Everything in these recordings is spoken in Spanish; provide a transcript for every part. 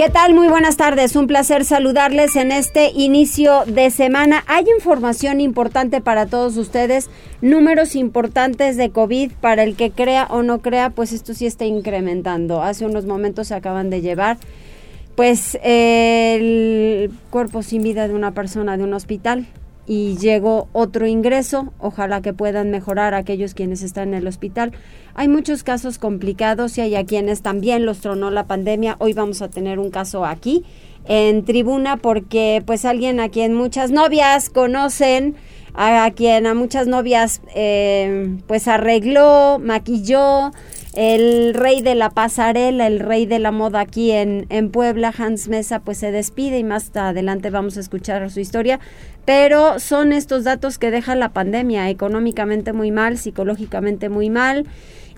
¿Qué tal? Muy buenas tardes. Un placer saludarles en este inicio de semana. Hay información importante para todos ustedes, números importantes de COVID para el que crea o no crea, pues esto sí está incrementando. Hace unos momentos se acaban de llevar pues el cuerpo sin vida de una persona de un hospital y llegó otro ingreso. Ojalá que puedan mejorar aquellos quienes están en el hospital. Hay muchos casos complicados y hay a quienes también los tronó la pandemia. Hoy vamos a tener un caso aquí en tribuna porque pues alguien a quien muchas novias conocen, a, quien a muchas novias eh, pues arregló, maquilló, el rey de la pasarela, el rey de la moda aquí en, en Puebla, Hans Mesa, pues se despide y más adelante vamos a escuchar su historia. Pero son estos datos que deja la pandemia, económicamente muy mal, psicológicamente muy mal,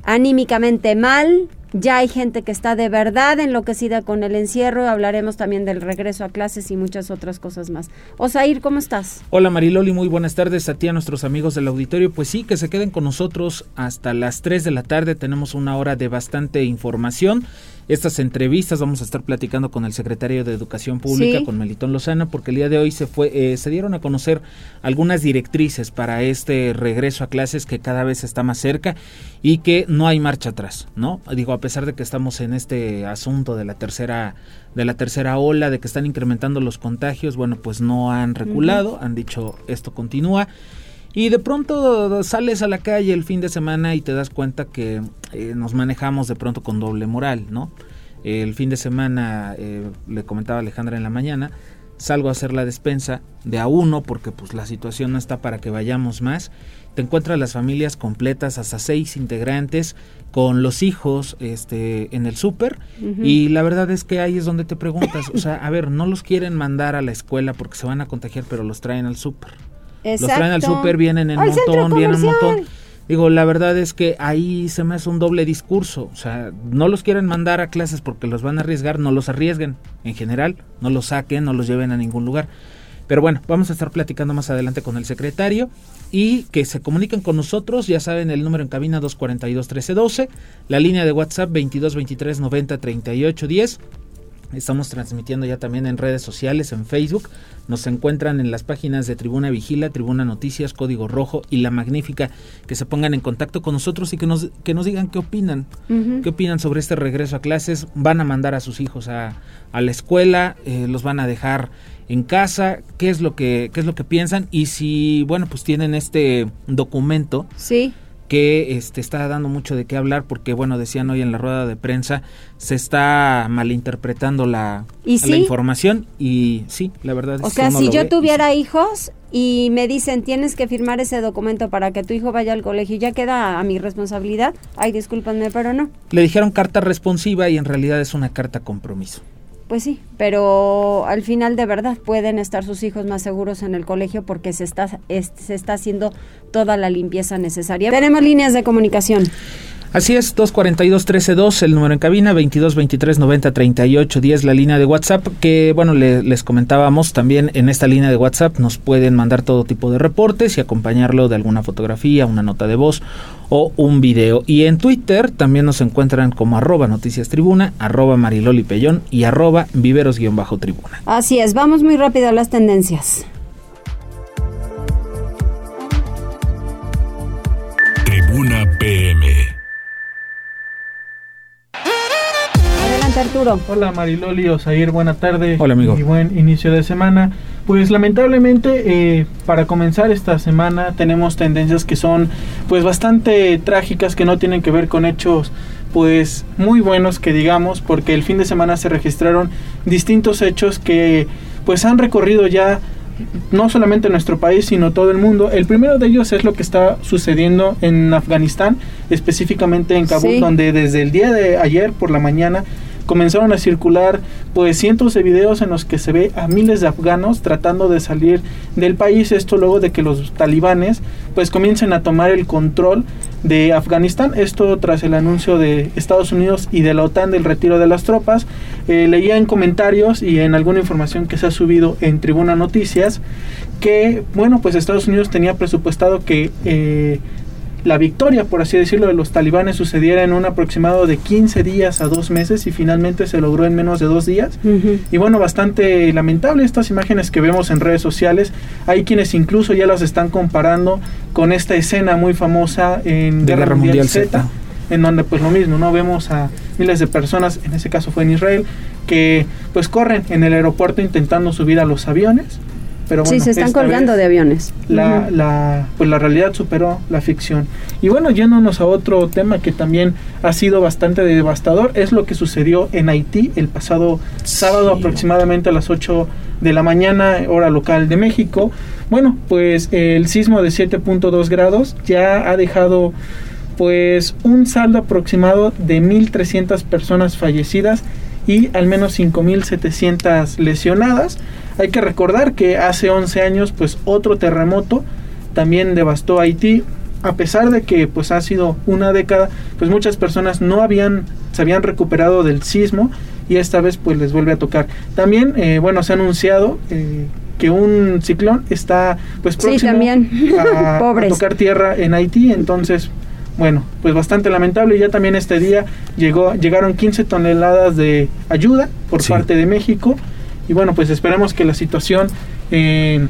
anímicamente mal, ya hay gente que está de verdad enloquecida con el encierro. Hablaremos también del regreso a clases y muchas otras cosas más. Osair, ¿cómo estás? Hola Mariloli, muy buenas tardes a ti, a nuestros amigos del auditorio. Pues sí, que se queden con nosotros hasta las 3 de la tarde. Tenemos una hora de bastante información estas entrevistas. Vamos a estar platicando con el secretario de Educación Pública, con Melitón Lozano, porque el día de hoy se fue, eh, se dieron a conocer algunas directrices para este regreso a clases que cada vez está más cerca y que no hay marcha atrás, ¿no? Digo, a pesar de que estamos en este asunto de la tercera de la tercera ola, de que están incrementando los contagios, bueno, pues no han reculado, han dicho esto continúa. Y de pronto sales a la calle el fin de semana y te das cuenta que eh, nos manejamos de pronto con doble moral, ¿no? El fin de semana, eh, le comentaba Alejandra en la mañana, salgo a hacer la despensa de a uno porque pues la situación no está para que vayamos más. Te encuentras las familias completas, hasta seis integrantes, con los hijos este, en el súper. Y la verdad es que ahí es donde te preguntas, o sea, a ver, no los quieren mandar a la escuela porque se van a contagiar, pero los traen al súper. Los traen al súper, vienen en montón, vienen en montón. Digo, la verdad es que ahí se me hace un doble discurso. O sea, no los quieren mandar a clases porque los van a arriesgar, no los arriesguen en general, no los saquen, no los lleven a ningún lugar. Pero bueno, vamos a estar platicando más adelante con el secretario y que se comuniquen con nosotros. Ya saben, el número en cabina 242 1312, la línea de WhatsApp 22 23 90 38 10 Estamos transmitiendo ya también en redes sociales, en Facebook. Nos encuentran en las páginas de Tribuna Vigila, Tribuna Noticias, Código Rojo y La Magnífica. Que se pongan en contacto con nosotros y que nos, que nos digan qué opinan. ¿Qué opinan sobre este regreso a clases? ¿Van a mandar a sus hijos a, a la escuela? Eh, ¿Los van a dejar en casa? ¿Qué es lo que, qué es lo que piensan? Y si, bueno, pues tienen este documento. Sí que este, está dando mucho de qué hablar porque, bueno, decían hoy en la rueda de prensa, se está malinterpretando la, la información y sí, la verdad o sea, si yo tuviera hijos y me dicen tienes que firmar ese documento para que tu hijo vaya al colegio, ya queda a mi responsabilidad, ay, discúlpanme, pero no. Le dijeron carta responsiva y en realidad es una carta compromiso. Pues sí, pero al final de verdad pueden estar sus hijos más seguros en el colegio porque se está, se está haciendo toda la limpieza necesaria. Tenemos líneas de comunicación. Así es, 242-13-2, el número en cabina, 22-23-90-38-10, la línea de WhatsApp, que bueno, les comentábamos también en esta línea de WhatsApp nos pueden mandar todo tipo de reportes y acompañarlo de alguna fotografía, una nota de voz o un video. Y en Twitter también nos encuentran como arroba noticias tribuna, arroba mariloli pellón y arroba viveros-tribuna. Así es, vamos muy rápido a las tendencias. Tribuna PM. Arturo. Hola Mariloli, Osair, buena tarde. Hola amigo. Y buen inicio de semana. Pues lamentablemente eh, para comenzar esta semana tenemos tendencias que son pues bastante trágicas que no tienen que ver con hechos pues muy buenos que digamos porque el fin de semana se registraron distintos hechos que pues han recorrido ya no solamente nuestro país, sino todo el mundo. El primero de ellos es lo que está sucediendo en Afganistán, específicamente en Kabul, donde desde el día de ayer por la mañana comenzaron a circular pues cientos de videos en los que se ve a miles de afganos tratando de salir del país, esto luego de que los talibanes pues comiencen a tomar el control de Afganistán, esto tras el anuncio de Estados Unidos y de la OTAN del retiro de las tropas. Eh, leía en comentarios y en alguna información que se ha subido en Tribuna Noticias que, bueno, pues Estados Unidos tenía presupuestado que eh, la victoria, por así decirlo, de los talibanes sucediera en un aproximado de 15 días a dos meses y finalmente se logró en menos de dos días. Y bueno, bastante lamentable estas imágenes que vemos en redes sociales. Hay quienes incluso ya las están comparando con esta escena muy famosa en Guerra, Mundial, Z, en donde pues lo mismo, ¿no? Vemos a miles de personas, en ese caso fue en Israel, que pues corren en el aeropuerto intentando subir a los aviones sí, se están colgando de aviones. La, la, pues la realidad superó la ficción. Y bueno, yéndonos a otro tema que también ha sido bastante devastador, es lo que sucedió en Haití el pasado sábado aproximadamente a las 8 de la mañana, hora local de México. Bueno, pues el sismo de 7.2 grados ya ha dejado pues un saldo aproximado de 1.300 personas fallecidas y al menos 5.700 lesionadas. Hay que recordar que hace 11 años pues otro terremoto también devastó Haití. A pesar de que pues ha sido una década, pues muchas personas no habían se habían recuperado del sismo y esta vez pues les vuelve a tocar. También eh, bueno se ha anunciado eh, que un ciclón está pues próximo A, a, tocar tierra en Haití, entonces bueno, pues bastante lamentable. Ya también este día llegó, llegaron 15 toneladas de ayuda por parte de México. Y bueno, pues esperemos que la situación en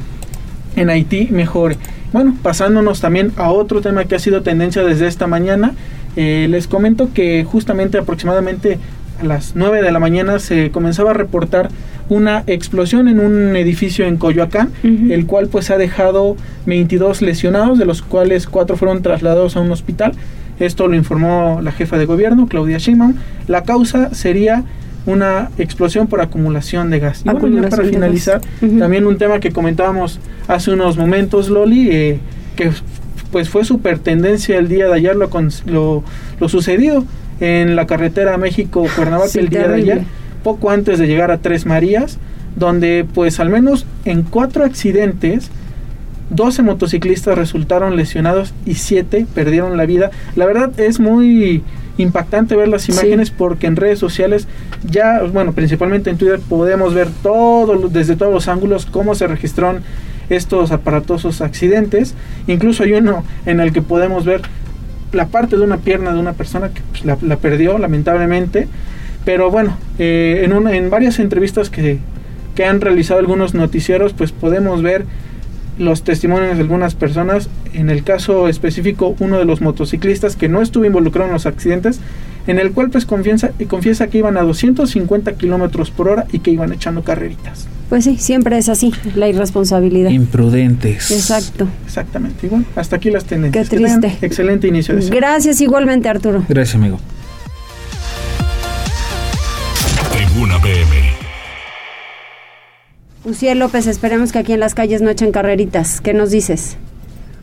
Haití mejore. Bueno, pasándonos también a otro tema que ha sido tendencia desde esta mañana, eh, les comento que justamente aproximadamente a las 9 de la mañana se comenzaba a reportar una explosión en un edificio en Coyoacán, el cual pues ha dejado 22 lesionados, de los cuales 4 fueron trasladados a un hospital. Esto lo informó la jefa de gobierno, Claudia Sheinbaum. La causa sería una explosión por acumulación de gas. Y bueno, ya para finalizar, también un tema que comentábamos hace unos momentos, Loli, eh, que pues fue super tendencia el día de ayer lo, lo, lo sucedido en la carretera México-Cuernavaca el día de ayer, poco antes de llegar a Tres Marías, donde pues al menos en cuatro accidentes 12 motociclistas resultaron lesionados y 7 perdieron la vida. La verdad es muy impactante ver las imágenes porque en redes sociales ya, bueno, principalmente en Twitter podemos ver todo desde todos los ángulos cómo se registraron estos aparatosos accidentes. Incluso hay uno en el que podemos ver la parte de una pierna de una persona que pues, la, perdió lamentablemente. Pero bueno, eh, en, una, en varias entrevistas que, que han realizado algunos noticieros, pues podemos ver los testimonios de algunas personas. En el caso específico, uno de los motociclistas que no estuvo involucrado en los accidentes, en el cual pues confiesa, confiesa que iban a 250 kilómetros por hora y que iban echando carreritas. Pues sí, siempre es así, la irresponsabilidad. Imprudentes. Exacto. Exactamente, igual. Hasta aquí las tendencias. Qué triste. excelente inicio de semana. Gracias igualmente, Arturo. Gracias, amigo. Tribuna PM. Uciel López, esperemos que aquí en las calles no echen carreritas. ¿Qué nos dices?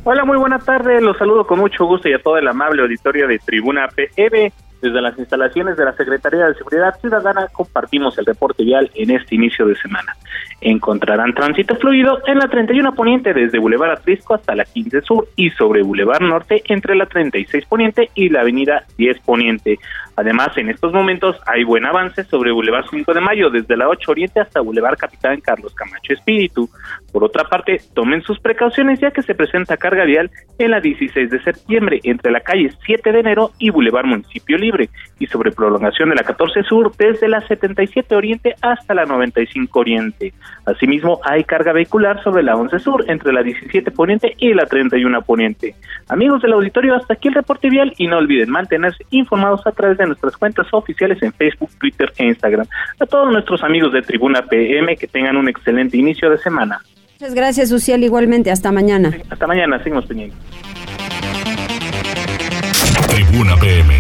Hola, muy buena tarde. Los saludo con mucho gusto y a todo el amable auditorio de Tribuna PM. Desde las instalaciones de la Secretaría de Seguridad Ciudadana compartimos el reporte vial en este inicio de semana. Encontrarán tránsito fluido en la 31 Poniente desde Boulevard Atrisco hasta la 15 Sur y sobre Boulevard Norte entre la 36 Poniente y la Avenida 10 Poniente. Además, en estos momentos hay buen avance sobre Boulevard 5 de Mayo desde la 8 Oriente hasta Boulevard Capitán Carlos Camacho Espíritu. Por otra parte, tomen sus precauciones ya que se presenta carga vial en la 16 de septiembre entre la calle 7 de enero y Boulevard Municipio Libre y sobre prolongación de la 14 Sur desde la 77 Oriente hasta la 95 Oriente. Asimismo, hay carga vehicular sobre la 11 Sur entre la 17 Poniente y la 31 Poniente. Amigos del auditorio, hasta aquí el reporte vial y no olviden mantenerse informados a través de nuestras cuentas oficiales en Facebook, Twitter e Instagram. A todos nuestros amigos de Tribuna PM que tengan un excelente inicio de semana. Muchas gracias, Uciel, igualmente. Hasta mañana. hasta mañana, seguimos teniendo. Tribuna PM.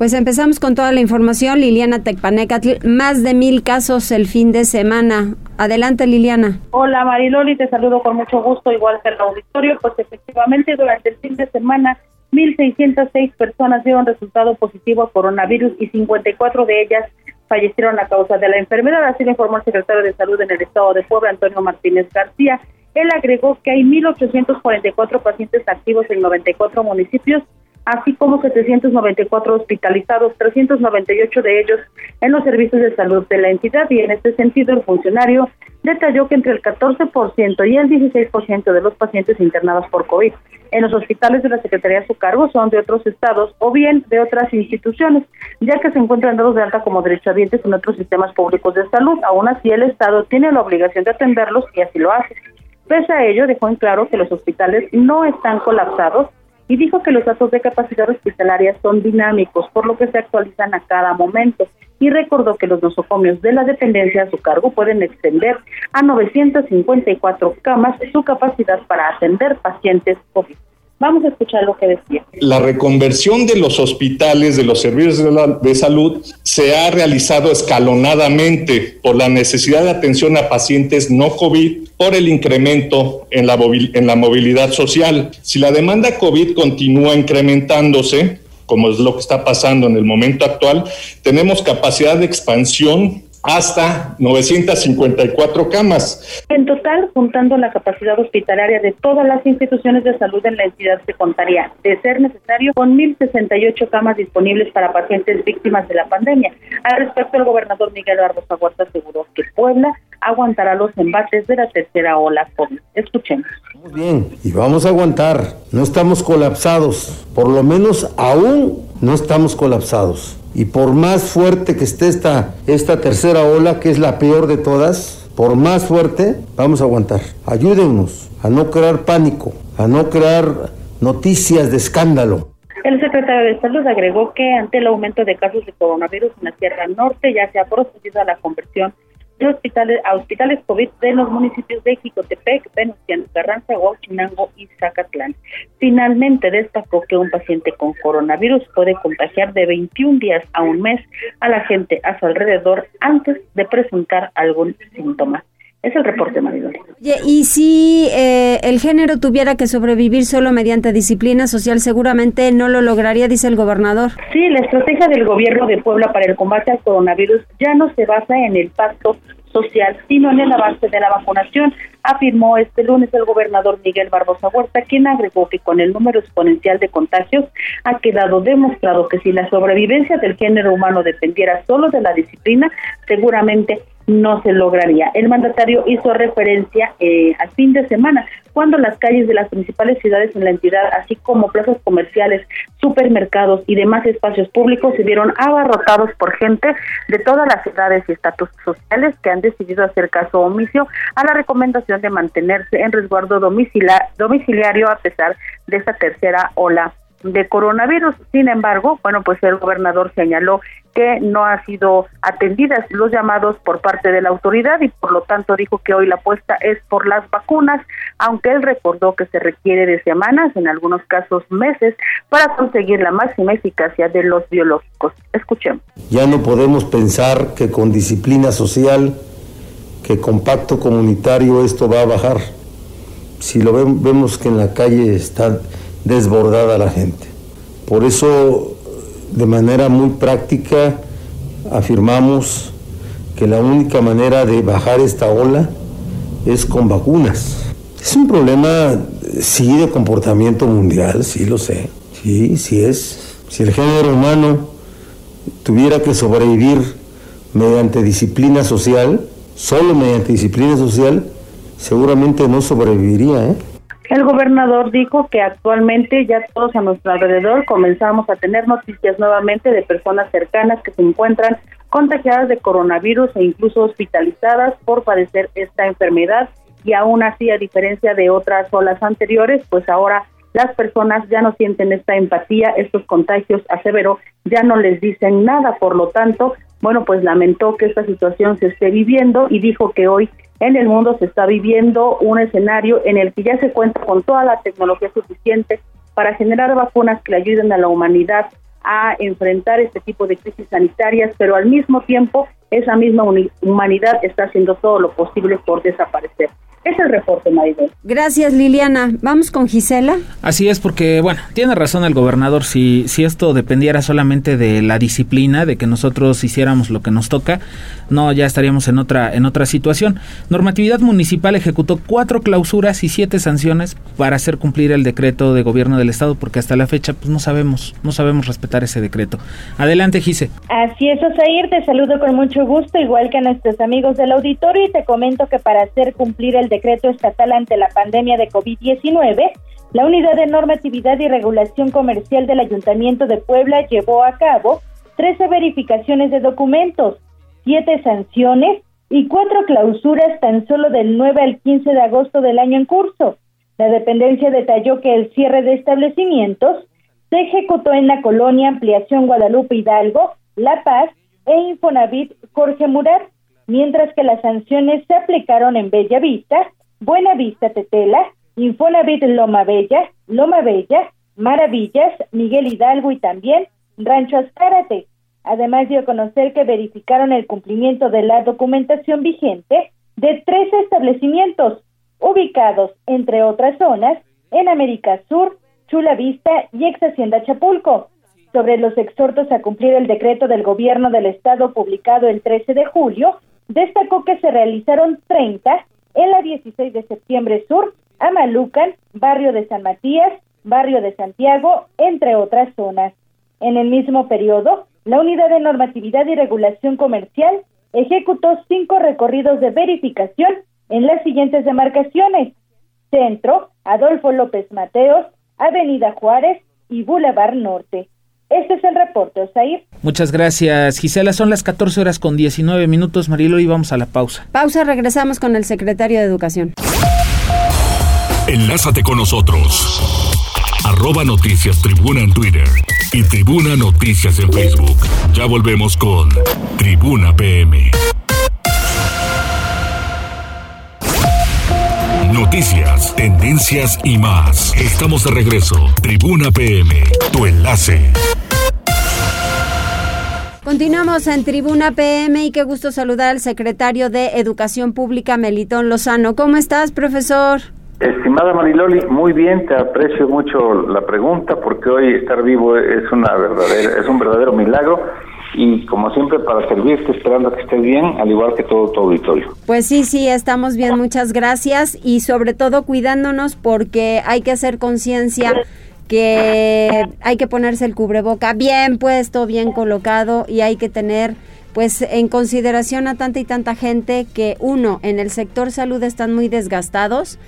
Pues empezamos con toda la información. Liliana Tecpanecatl, más de mil casos el fin de semana. Adelante, Liliana. Hola, Mariloli, te saludo con mucho gusto, igual que el auditorio. Pues efectivamente, durante el fin de semana 1.606 personas dieron resultado positivo a coronavirus y 54 de ellas fallecieron a causa de la enfermedad, así lo informó el secretario de Salud en el estado de Puebla, Antonio Martínez García. Él agregó que hay 1.844 pacientes activos en 94 municipios así como 794 hospitalizados, 398 de ellos en los servicios de salud de la entidad y en este sentido el funcionario detalló que entre el 14% y el 16% de los pacientes internados por COVID en los hospitales de la Secretaría a su cargo son de otros estados o bien de otras instituciones, ya que se encuentran dados de alta como derechohabientes en otros sistemas públicos de salud. Aún así, el Estado tiene la obligación de atenderlos y así lo hace. Pese a ello, dejó en claro que los hospitales no están colapsados y dijo que los datos de capacidad hospitalaria son dinámicos, por lo que se actualizan a cada momento. Y recordó que los nosocomios de la dependencia a su cargo pueden extender a 954 camas su capacidad para atender pacientes COVID. Vamos a escuchar lo que decía. La reconversión de los hospitales, de los servicios de, salud, se ha realizado escalonadamente por la necesidad de atención a pacientes no COVID, por el incremento en la, movilidad social. Si la demanda COVID continúa incrementándose, como es lo que está pasando en el momento actual, tenemos capacidad de expansión hasta 954 camas. En total, juntando la capacidad hospitalaria de todas las instituciones de salud en la entidad, se contaría, de ser necesario, con 1.068 camas disponibles para pacientes víctimas de la pandemia. Al respecto, el gobernador Miguel Barbosa Huerta aseguró que Puebla aguantará los embates de la tercera ola COVID. Escuchemos. Muy bien, y vamos a aguantar. No estamos colapsados, por lo menos aún no estamos colapsados. Y por más fuerte que esté esta, esta tercera ola, que es la peor de todas, por más fuerte, vamos a aguantar. Ayúdennos a no crear pánico, a no crear noticias de escándalo. El secretario de Salud agregó que ante el aumento de casos de coronavirus en la Sierra Norte ya se ha procedido a la conversión de hospitales a hospitales COVID de los municipios de Jicotepec, Venustiano Carranza, Huachinango y Zacatlán. Finalmente destacó que un paciente con coronavirus puede contagiar de 21 días a un mes a la gente a su alrededor antes de presentar algún síntoma. Es el reporte, Maridoli. Y si eh, el género tuviera que sobrevivir solo mediante disciplina social, seguramente no lo lograría, dice el gobernador. Sí, la estrategia del gobierno de Puebla para el combate al coronavirus ya no se basa en el pacto social, sino en el avance de la vacunación, afirmó este lunes el gobernador Miguel Barbosa Huerta, quien agregó que con el número exponencial de contagios ha quedado demostrado que si la sobrevivencia del género humano dependiera solo de la disciplina, seguramente no se lograría. El mandatario hizo referencia eh, al fin de semana, cuando las calles de las principales ciudades en la entidad, así como plazas comerciales, supermercados y demás espacios públicos, se vieron abarrotados por gente de todas las edades y estatus sociales que han decidido hacer caso omiso a la recomendación de mantenerse en resguardo domiciliario a pesar de esta tercera ola de coronavirus. Sin embargo, bueno, pues el gobernador señaló que no ha sido atendidas los llamados por parte de la autoridad y por lo tanto dijo que hoy la apuesta es por las vacunas, aunque él recordó que se requiere de semanas, en algunos casos meses, para conseguir la máxima eficacia de los biológicos. Escuchemos. Ya no podemos pensar que con disciplina social, que con pacto comunitario esto va a bajar. Si lo vemos que en la calle está desbordada la gente. Por eso, de manera muy práctica, afirmamos que la única manera de bajar esta ola es con vacunas. Es un problema, sí, de comportamiento mundial, sí lo sé. Sí, sí es. Si el género humano tuviera que sobrevivir mediante disciplina social, solo mediante disciplina social, seguramente no sobreviviría, ¿eh? El gobernador dijo que actualmente ya todos a nuestro alrededor comenzamos a tener noticias nuevamente de personas cercanas que se encuentran contagiadas de coronavirus e incluso hospitalizadas por padecer esta enfermedad. Y aún así a diferencia de otras olas anteriores, pues ahora las personas ya no sienten esta empatía, estos contagios, aseveró, ya no les dicen nada, por lo tanto, bueno, pues lamentó que esta situación se esté viviendo y dijo que hoy en el mundo se está viviendo un escenario en el que ya se cuenta con toda la tecnología suficiente para generar vacunas que le ayuden a la humanidad a enfrentar este tipo de crisis sanitarias, pero al mismo tiempo esa misma humanidad está haciendo todo lo posible por desaparecer. Es el reporte, Maribel. Gracias, Liliana. Vamos con Gisela. Así es, porque, bueno, tiene razón el gobernador. Si, si esto dependiera solamente de la disciplina, de que nosotros hiciéramos lo que nos toca, no, ya estaríamos en otra, en otra situación. Normatividad Municipal ejecutó cuatro clausuras y siete sanciones para hacer cumplir el decreto de gobierno del Estado, porque hasta la fecha, pues no sabemos, no sabemos respetar ese decreto. Adelante, Gise. Así es, Osair, te saludo con mucho gusto, igual que a nuestros amigos del auditorio, y te comento que para hacer cumplir el decreto estatal ante la pandemia de COVID-19, la Unidad de Normatividad y Regulación Comercial del Ayuntamiento de Puebla llevó a cabo 13 verificaciones de documentos, 7 sanciones y 4 clausuras tan solo del 9 al 15 de agosto del año en curso. La dependencia detalló que el cierre de establecimientos se ejecutó en la colonia Ampliación Guadalupe Hidalgo, La Paz e Infonavit Jorge Murat, mientras que las sanciones se aplicaron en Bella Vista, Buena Vista Tetela, Infonavit Loma Bella, Loma Bella, Maravillas, Miguel Hidalgo y también Rancho Azcárate. Además dio a conocer que verificaron el cumplimiento de la documentación vigente de tres establecimientos ubicados, entre otras zonas, en América Sur, Chula Vista y ex Hacienda Chapulco. Sobre los exhortos a cumplir el decreto del gobierno del estado publicado el 13 de julio, destacó que se realizaron 30 en la 16 de septiembre sur, Amalucan, barrio de San Matías, barrio de Santiago, entre otras zonas. En el mismo periodo, la Unidad de Normatividad y Regulación Comercial ejecutó cinco recorridos de verificación en las siguientes demarcaciones. Centro, Adolfo López Mateos, Avenida Juárez y Boulevard Norte. Este es el reporte, Osair. Muchas gracias, Gisela. Son las 14 horas con 19 minutos, Marilo, y vamos a la pausa. Pausa, regresamos con el secretario de Educación. Enlázate con nosotros. Arroba Noticias Tribuna en Twitter y Tribuna Noticias en Facebook. Ya volvemos con Tribuna PM. Noticias, tendencias y más. Estamos de regreso. Tribuna PM, tu enlace. Continuamos en Tribuna PM y qué gusto saludar al secretario de Educación Pública, Melitón Lozano. ¿Cómo estás, profesor? Estimada Mariloli, muy bien, te aprecio mucho la pregunta porque hoy estar vivo es una verdadera, es un verdadero milagro y como siempre para servirte esperando que estés bien, al igual que todo tu auditorio. Pues sí, sí, estamos bien, muchas gracias y sobre todo cuidándonos porque hay que hacer conciencia que hay que ponerse el cubreboca bien puesto, bien colocado y hay que tener pues en consideración a tanta y tanta gente que uno, en el sector salud están muy desgastados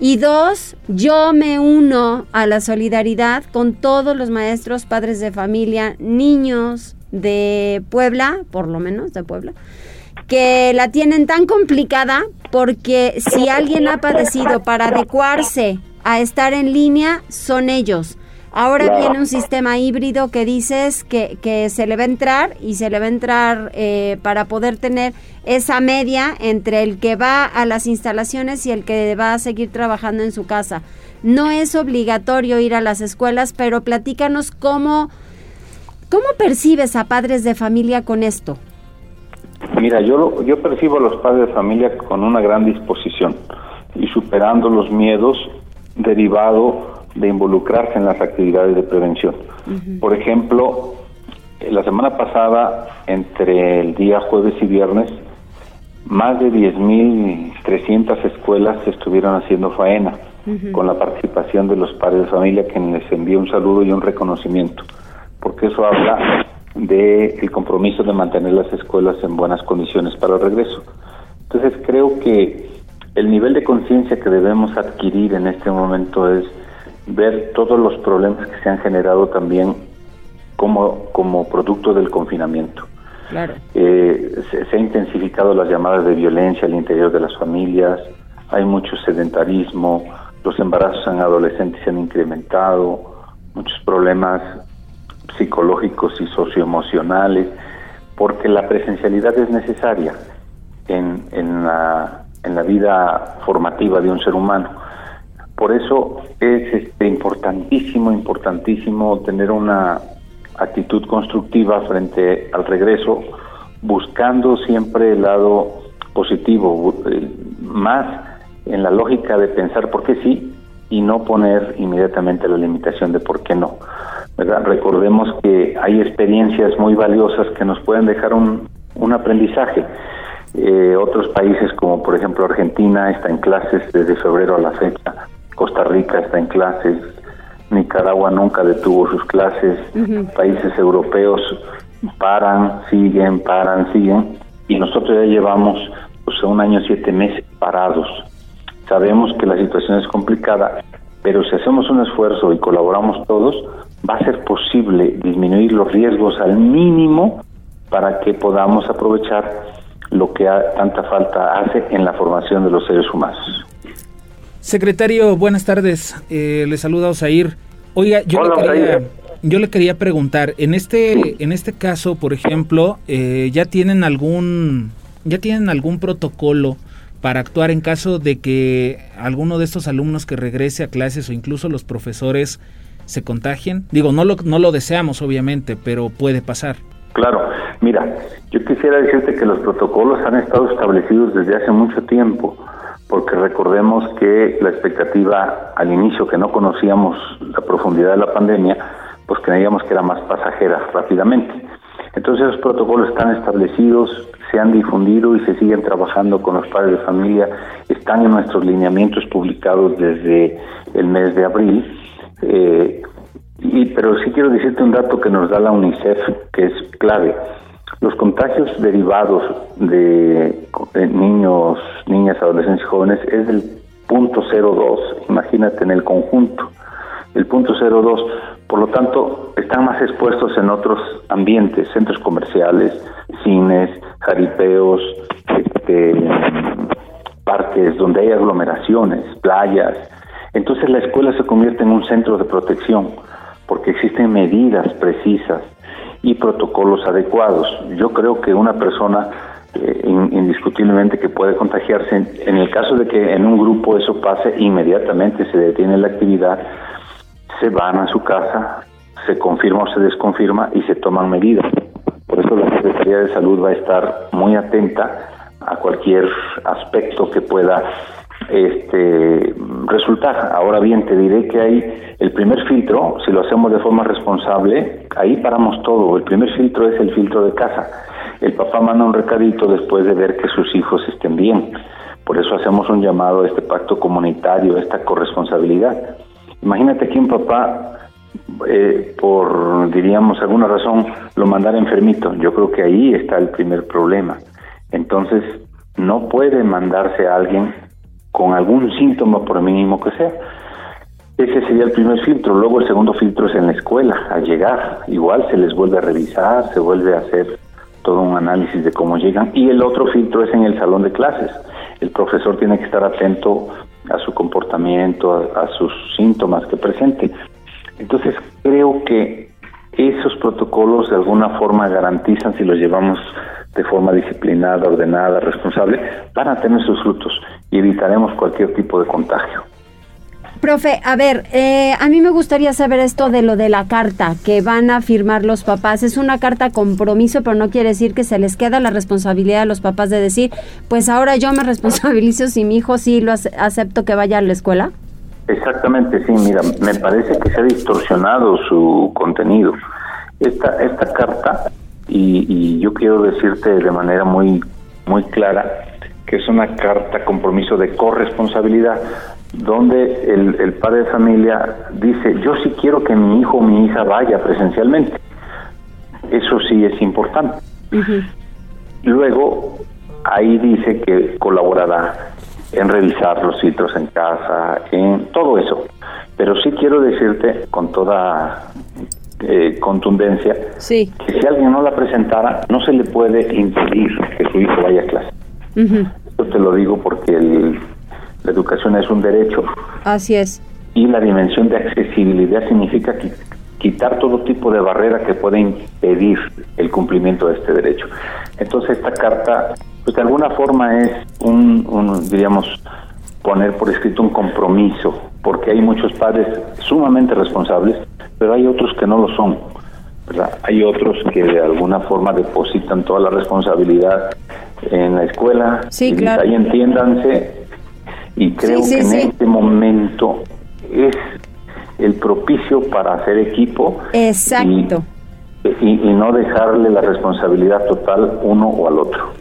y dos, yo me uno a la solidaridad con todos los maestros, padres de familia, niños de Puebla, por lo menos de Puebla, que la tienen tan complicada porque si alguien ha padecido para adecuarse a estar en línea, son ellos. Ahora viene un sistema híbrido que dices que, que, se le va a entrar y se le va a entrar eh, para poder tener esa media entre el que va a las instalaciones y el que va a seguir trabajando en su casa. No es obligatorio ir a las escuelas, pero platícanos cómo, cómo percibes a padres de familia con esto. Mira, yo, yo percibo a los padres de familia con una gran disposición y superando los miedos derivados de involucrarse en las actividades de prevención. Por ejemplo, la semana pasada, entre el día jueves y viernes, más de 10.300 escuelas estuvieron haciendo faena con la participación de los padres de familia, que les envía un saludo y un reconocimiento, porque eso habla del el compromiso de mantener las escuelas en buenas condiciones para el regreso. Entonces creo que el nivel de conciencia que debemos adquirir en este momento es ver todos los problemas que se han generado también como, como producto del confinamiento. Claro. Eh, se, se, ha intensificado las llamadas de violencia al interior de las familias, hay mucho sedentarismo, los embarazos en adolescentes se han incrementado, muchos problemas psicológicos y socioemocionales, porque la presencialidad es necesaria en, en, la, en la vida formativa de un ser humano. Por eso es este, importantísimo, importantísimo tener una actitud constructiva frente al regreso, buscando siempre el lado positivo, más en la lógica de pensar por qué sí y no poner inmediatamente la limitación de por qué no. Recordemos que hay experiencias muy valiosas que nos pueden dejar un, un aprendizaje. Eh, otros países como por ejemplo Argentina está en clases desde febrero a la fecha, Costa Rica está en clases, Nicaragua nunca detuvo sus clases, países europeos paran, siguen, paran, siguen, y nosotros ya llevamos pues, un año, siete meses parados. Sabemos que la situación es complicada, pero si hacemos un esfuerzo y colaboramos todos, va a ser posible disminuir los riesgos al mínimo para que podamos aprovechar lo que tanta falta hace en la formación de los seres humanos. Secretario, buenas tardes. Eh, le saluda Osair. Oiga, yo, le quería, yo le quería preguntar, en este, en este caso, por ejemplo, eh, ¿ya tienen algún, ya tienen algún protocolo para actuar en caso de que alguno de estos alumnos que regrese a clases o incluso los profesores se contagien? Digo, no lo, no lo deseamos, obviamente, pero puede pasar. Claro, mira, yo quisiera decirte que los protocolos han estado establecidos desde hace mucho tiempo, porque recordemos que la expectativa al inicio, que no conocíamos la profundidad de la pandemia, pues creíamos que era más pasajera rápidamente. Entonces los protocolos están establecidos, se han difundido y se siguen trabajando con los padres de familia, están en nuestros lineamientos publicados desde el mes de abril. Eh, y, pero sí quiero decirte un dato que nos da la UNICEF, que es clave. Los contagios derivados de, niños, niñas, adolescentes y jóvenes es del punto 02, imagínate en el conjunto, el punto 02. Por lo tanto, están más expuestos en otros ambientes, centros comerciales, cines, jaripeos, este, parques donde hay aglomeraciones, playas. Entonces la escuela se convierte en un centro de protección porque existen medidas precisas y protocolos adecuados. Yo creo que una persona eh, indiscutiblemente que puede contagiarse, en el caso de que en un grupo eso pase, inmediatamente se detiene la actividad, se van a su casa, se confirma o se desconfirma y se toman medidas. Por eso la Secretaría de Salud va a estar muy atenta a cualquier aspecto que pueda este resultar. Ahora bien, te diré que hay el primer filtro, si lo hacemos de forma responsable, ahí paramos todo. El primer filtro es el filtro de casa. El papá manda un recadito después de ver que sus hijos estén bien. Por eso hacemos un llamado a este pacto comunitario, a esta corresponsabilidad. Imagínate que un papá, eh, por, diríamos, alguna razón, lo mandara enfermito. Yo creo que ahí está el primer problema. Entonces, no puede mandarse a alguien con algún síntoma, por mínimo que sea. Ese sería el primer filtro. Luego el segundo filtro es en la escuela, al llegar. Igual se les vuelve a revisar, se vuelve a hacer todo un análisis de cómo llegan. Y el otro filtro es en el salón de clases. El profesor tiene que estar atento a su comportamiento, a, a sus síntomas que presente. Entonces creo que esos protocolos de alguna forma garantizan si los llevamos de forma disciplinada, ordenada, responsable, van a tener sus frutos y evitaremos cualquier tipo de contagio. Profe, a ver, eh, a mí me gustaría saber esto de lo de la carta que van a firmar los papás. Es una carta compromiso, pero no quiere decir que se les queda la responsabilidad a los papás de decir, pues ahora yo me responsabilizo si mi hijo sí lo acepto que vaya a la escuela. Exactamente, sí, mira, me parece que se ha distorsionado su contenido. Esta, esta carta y, yo quiero decirte de manera muy, muy clara que es una carta compromiso de corresponsabilidad, donde el, padre de familia dice, yo sí quiero que mi hijo o mi hija vaya presencialmente. Eso sí es importante. Luego, ahí dice que colaborará en revisar los filtros en casa, en todo eso. Pero sí quiero decirte con toda eh, contundencia sí. que si alguien no la presentara, no se le puede impedir que su hijo vaya a clase. Esto te lo digo porque la educación es un derecho. Así es. Y la dimensión de accesibilidad significa quitar todo tipo de barrera que puede impedir el cumplimiento de este derecho. Entonces esta carta, pues de alguna forma es un, un diríamos, poner por escrito un compromiso, porque hay muchos padres sumamente responsables pero hay otros que no lo son. ¿verdad? Hay otros que de alguna forma depositan toda la responsabilidad en la escuela. Sí, y Ahí entiéndanse Y creo que en este momento es el propicio para hacer equipo. Exacto. y, y no dejarle la responsabilidad total uno o al otro.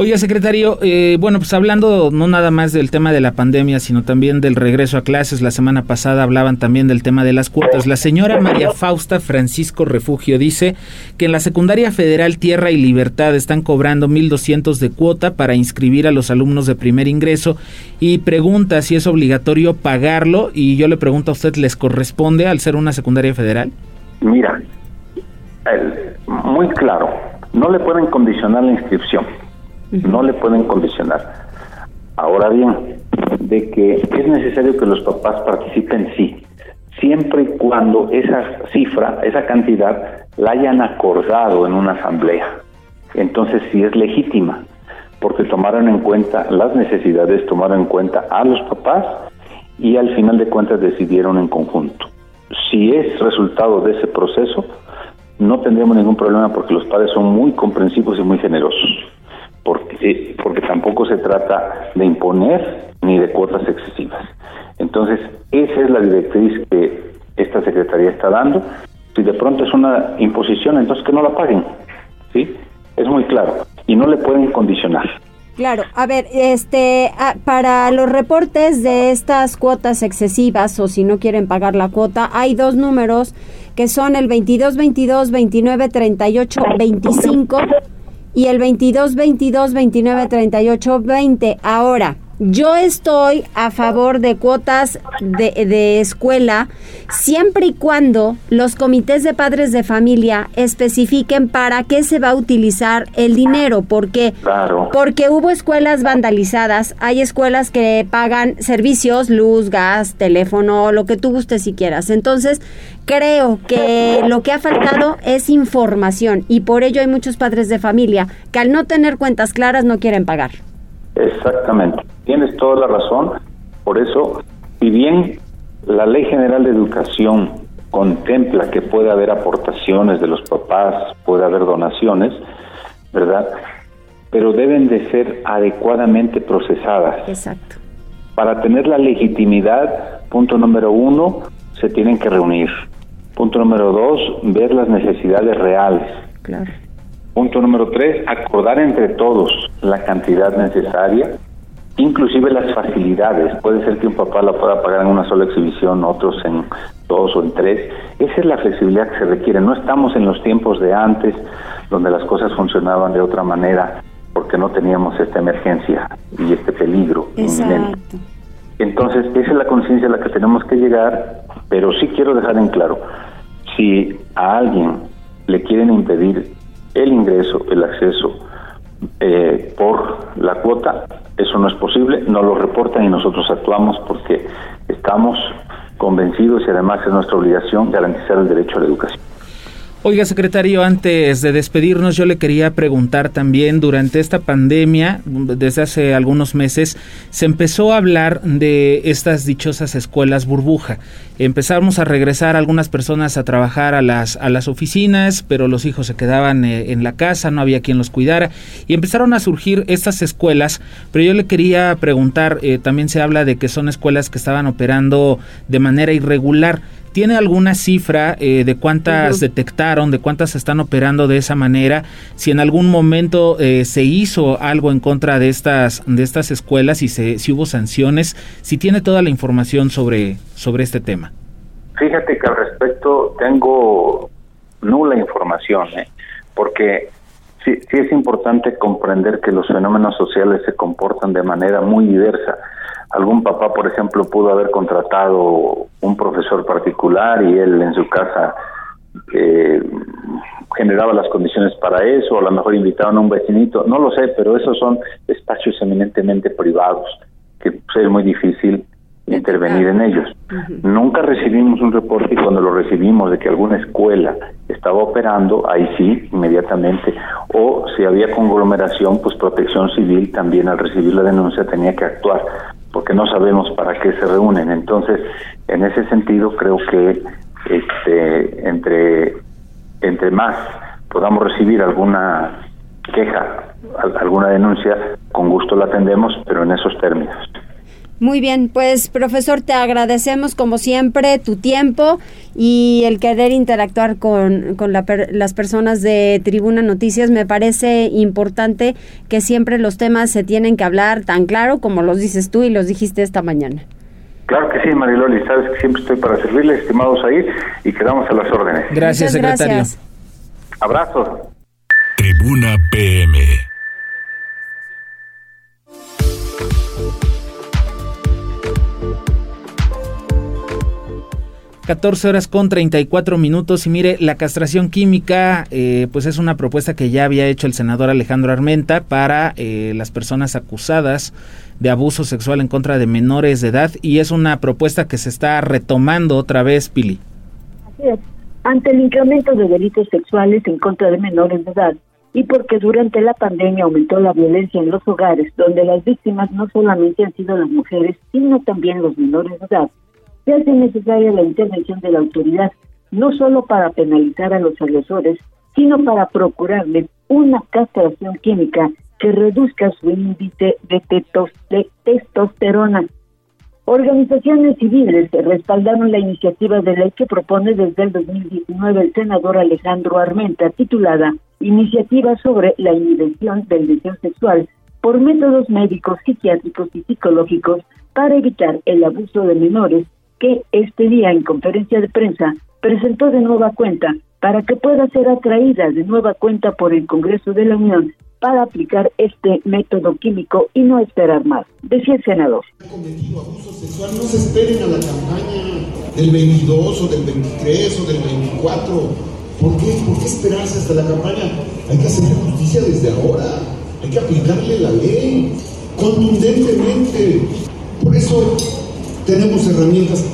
Oye, secretario, eh, bueno, pues hablando no nada más del tema de la pandemia, sino también del regreso a clases, la semana pasada hablaban también del tema de las cuotas. La señora María Fausta Francisco Refugio dice que en la secundaria federal Tierra y Libertad están cobrando 1.200 de cuota para inscribir a los alumnos de primer ingreso y pregunta si es obligatorio pagarlo y yo le pregunto a usted, ¿les corresponde al ser una secundaria federal? Mira, muy claro, no le pueden condicionar la inscripción no le pueden condicionar. Ahora bien, de que es necesario que los papás participen, sí, siempre y cuando esa cifra, esa cantidad, la hayan acordado en una asamblea. Entonces sí es legítima, porque tomaron en cuenta las necesidades, tomaron en cuenta a los papás y al final de cuentas decidieron en conjunto. Si es resultado de ese proceso, no tendremos ningún problema porque los padres son muy comprensivos y muy generosos porque, porque tampoco se trata de imponer ni de cuotas excesivas. Entonces, esa es la directriz que esta Secretaría está dando. Si de pronto es una imposición, entonces que no la paguen. ¿sí? Es muy claro. Y no le pueden condicionar. Claro, a ver, este, para los reportes de estas cuotas excesivas o si no quieren pagar la cuota, hay dos números que son el 22 22 29 38 25 y el 22 22 29 38 20. Ahora, yo estoy a favor de cuotas de, de, escuela siempre y cuando los comités de padres de familia especifiquen para qué se va a utilizar el dinero, porque porque hubo escuelas vandalizadas, hay escuelas que pagan servicios, luz, gas, teléfono, lo que tú gustes si quieras. Entonces, creo que lo que ha faltado es información y por ello hay muchos padres de familia que al no tener cuentas claras no quieren pagar. Exactamente, tienes toda la razón. Por eso, si bien la Ley General de Educación contempla que puede haber aportaciones de los papás, puede haber donaciones, ¿verdad? Pero deben de ser adecuadamente procesadas. Exacto. Para tener la legitimidad, punto número uno, se tienen que reunir. Punto número dos, ver las necesidades reales. Claro. Punto número tres, acordar entre todos la cantidad necesaria, inclusive las facilidades. Puede ser que un papá la pueda pagar en una sola exhibición, otros en dos o en tres. Esa es la flexibilidad que se requiere. No estamos en los tiempos de antes, donde las cosas funcionaban de otra manera, porque no teníamos esta emergencia y este peligro inminente. Entonces, esa es la conciencia a la que tenemos que llegar, pero sí quiero dejar en claro, si a alguien le quieren impedir el ingreso, el acceso eh, por la cuota, eso no es posible, no lo reportan y nosotros actuamos porque estamos convencidos y además es nuestra obligación garantizar el derecho a la educación. Oiga, secretario, antes de despedirnos, yo le quería preguntar también, durante esta pandemia, desde hace algunos meses, se empezó a hablar de estas dichosas escuelas burbuja. Empezamos a regresar algunas personas a trabajar a las, a las oficinas, pero los hijos se quedaban eh, en la casa, no había quien los cuidara, y empezaron a surgir estas escuelas, pero yo le quería preguntar, eh, también se habla de que son escuelas que estaban operando de manera irregular. ¿Tiene alguna cifra eh, de cuántas detectaron, de cuántas están operando de esa manera? Si en algún momento eh, se hizo algo en contra de estas, de estas escuelas y se, si hubo sanciones, si tiene toda la información sobre, sobre este tema. Fíjate que al respecto tengo nula información, ¿eh? porque sí, sí es importante comprender que los fenómenos sociales se comportan de manera muy diversa algún papá, por ejemplo, pudo haber contratado un profesor particular y él en su casa eh, generaba las condiciones para eso, o a lo mejor invitaban a un vecinito, no lo sé, pero esos son espacios eminentemente privados, que pues, es muy difícil intervenir en ellos. Nunca recibimos un reporte y cuando lo recibimos de que alguna escuela estaba operando, ahí sí, inmediatamente, o si había conglomeración, pues protección civil también al recibir la denuncia tenía que actuar porque no sabemos para qué se reúnen. Entonces, en ese sentido, creo que este, entre, entre más podamos recibir alguna queja, alguna denuncia, con gusto la atendemos, pero en esos términos. Muy bien, pues profesor, te agradecemos como siempre tu tiempo y el querer interactuar con, con las personas de Tribuna Noticias. Me parece importante que siempre los temas se tienen que hablar tan claro como los dices tú y los dijiste esta mañana. Claro que sí, Mariloli, sabes que siempre estoy para servirles, estimados ahí, y quedamos a las órdenes. Gracias, secretario. Abrazos. Tribuna PM. 14 horas con 34 minutos y mire, la castración química eh, pues es una propuesta que ya había hecho el senador Alejandro Armenta para eh, las personas acusadas de abuso sexual en contra de menores de edad y es una propuesta que se está retomando otra vez, Pili. Así es. Ante el incremento de delitos sexuales en contra de menores de edad y porque durante la pandemia aumentó la violencia en los hogares, donde las víctimas no solamente han sido las mujeres, sino también los menores de edad, se hace necesaria la intervención de la autoridad, no solo para penalizar a los agresores, sino para procurarles una castración química que reduzca su índice de, de testosterona. Organizaciones civiles respaldaron la iniciativa de ley que propone desde el 2019 el senador Alejandro Armenta, titulada Iniciativa sobre la inhibición del deseo sexual por métodos médicos, psiquiátricos y psicológicos para evitar el abuso de menores que este día en conferencia de prensa presentó de nueva cuenta para que pueda ser atraída de nueva cuenta por el Congreso de la Unión para aplicar este método químico y no esperar más, decía el senador. cometido abuso no se esperen a la campaña del 22 o del 23 o del 24. ¿Por qué? ¿Por qué esperarse hasta la campaña? Hay que hacer justicia desde ahora. Hay que aplicarle la ley contundentemente. Por eso tenemos herramientas.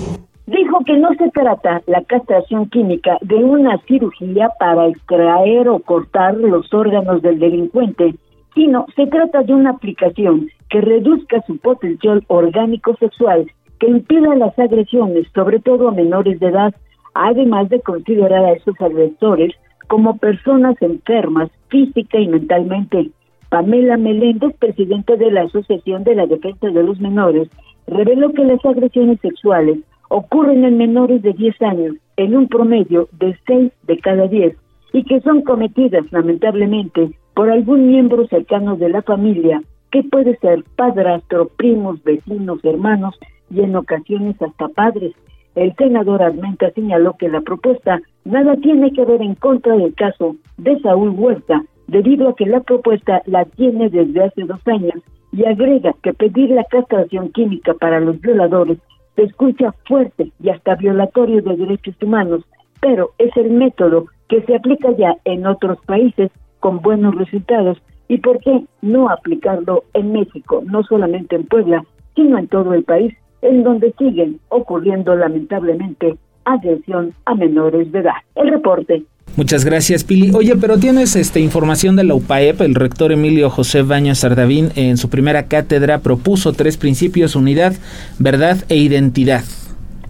Dijo que no se trata la castración química de una cirugía para extraer o cortar los órganos del delincuente, sino se trata de una aplicación que reduzca su potencial orgánico sexual, que impida las agresiones, sobre todo a menores de edad, además de considerar a esos agresores como personas enfermas física y mentalmente. Pamela Meléndez, presidenta de la Asociación de la Defensa de los Menores, reveló que las agresiones sexuales ocurren en menores de 10 años, en un promedio de 6 de cada 10, y que son cometidas lamentablemente por algún miembro cercano de la familia, que puede ser padrastro, primos, vecinos, hermanos y en ocasiones hasta padres. El senador Armenta señaló que la propuesta nada tiene que ver en contra del caso de Saúl Huerta, debido a que la propuesta la tiene desde hace dos años y agrega que pedir la castración química para los violadores se escucha fuerte y hasta violatorio de derechos humanos, pero es el método que se aplica ya en otros países con buenos resultados y por qué no aplicarlo en México, no solamente en Puebla, sino en todo el país, en donde siguen ocurriendo lamentablemente agresión a menores de edad. El reporte Muchas gracias, Pili. Oye, pero tienes esta información de la UPAEP. El rector Emilio José Baños Sardavín en su primera cátedra propuso tres principios, unidad, verdad e identidad.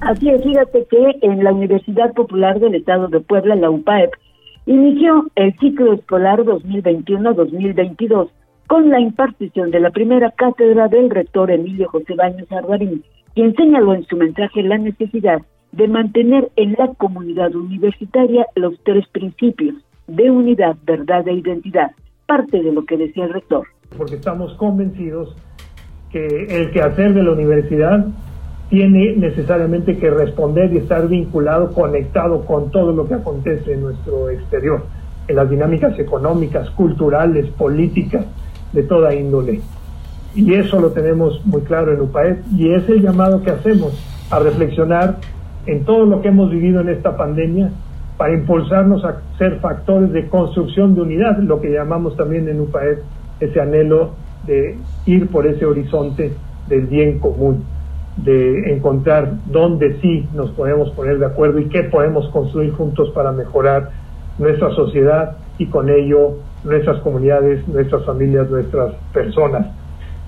Así es, fíjate que en la Universidad Popular del Estado de Puebla, la UPAEP, inició el ciclo escolar 2021-2022 con la impartición de la primera cátedra del rector Emilio José Baños Sardavín, quien señaló en su mensaje la necesidad de mantener en la comunidad universitaria los tres principios de unidad, verdad e identidad, parte de lo que decía el rector. Porque estamos convencidos que el quehacer de la universidad tiene necesariamente que responder y estar vinculado, conectado con todo lo que acontece en nuestro exterior, en las dinámicas económicas, culturales, políticas, de toda índole. Y eso lo tenemos muy claro en UPAED y es el llamado que hacemos a reflexionar en todo lo que hemos vivido en esta pandemia para impulsarnos a ser factores de construcción de unidad, lo que llamamos también en UPAED ese anhelo de ir por ese horizonte del bien común, de encontrar dónde sí nos podemos poner de acuerdo y qué podemos construir juntos para mejorar nuestra sociedad y con ello nuestras comunidades, nuestras familias, nuestras personas.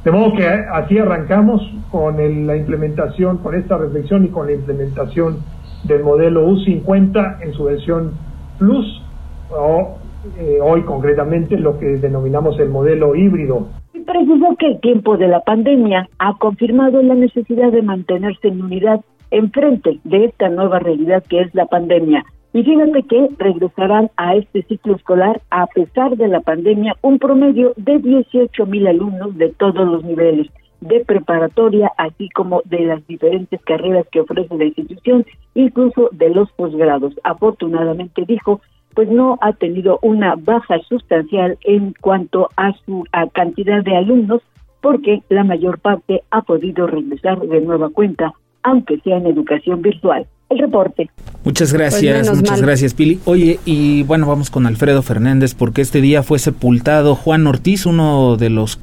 De modo que así arrancamos con la implementación, con esta reflexión y con la implementación del modelo U50 en su versión Plus, o eh, hoy concretamente lo que denominamos el modelo híbrido. precisó que el tiempo de la pandemia ha confirmado la necesidad de mantenerse en unidad en frente de esta nueva realidad que es la pandemia. Y fíjate que regresarán a este ciclo escolar, a pesar de la pandemia, un promedio de 18 mil alumnos de todos los niveles de preparatoria, así como de las diferentes carreras que ofrece la institución, incluso de los posgrados. Afortunadamente, dijo, pues no ha tenido una baja sustancial en cuanto a su cantidad de alumnos, porque la mayor parte ha podido regresar de nueva cuenta, aunque sea en educación virtual. El reporte. Muchas gracias, pues muchas gracias, Pili. Oye, y bueno, vamos con Alfredo Fernández, porque este día fue sepultado Juan Ortiz, uno de los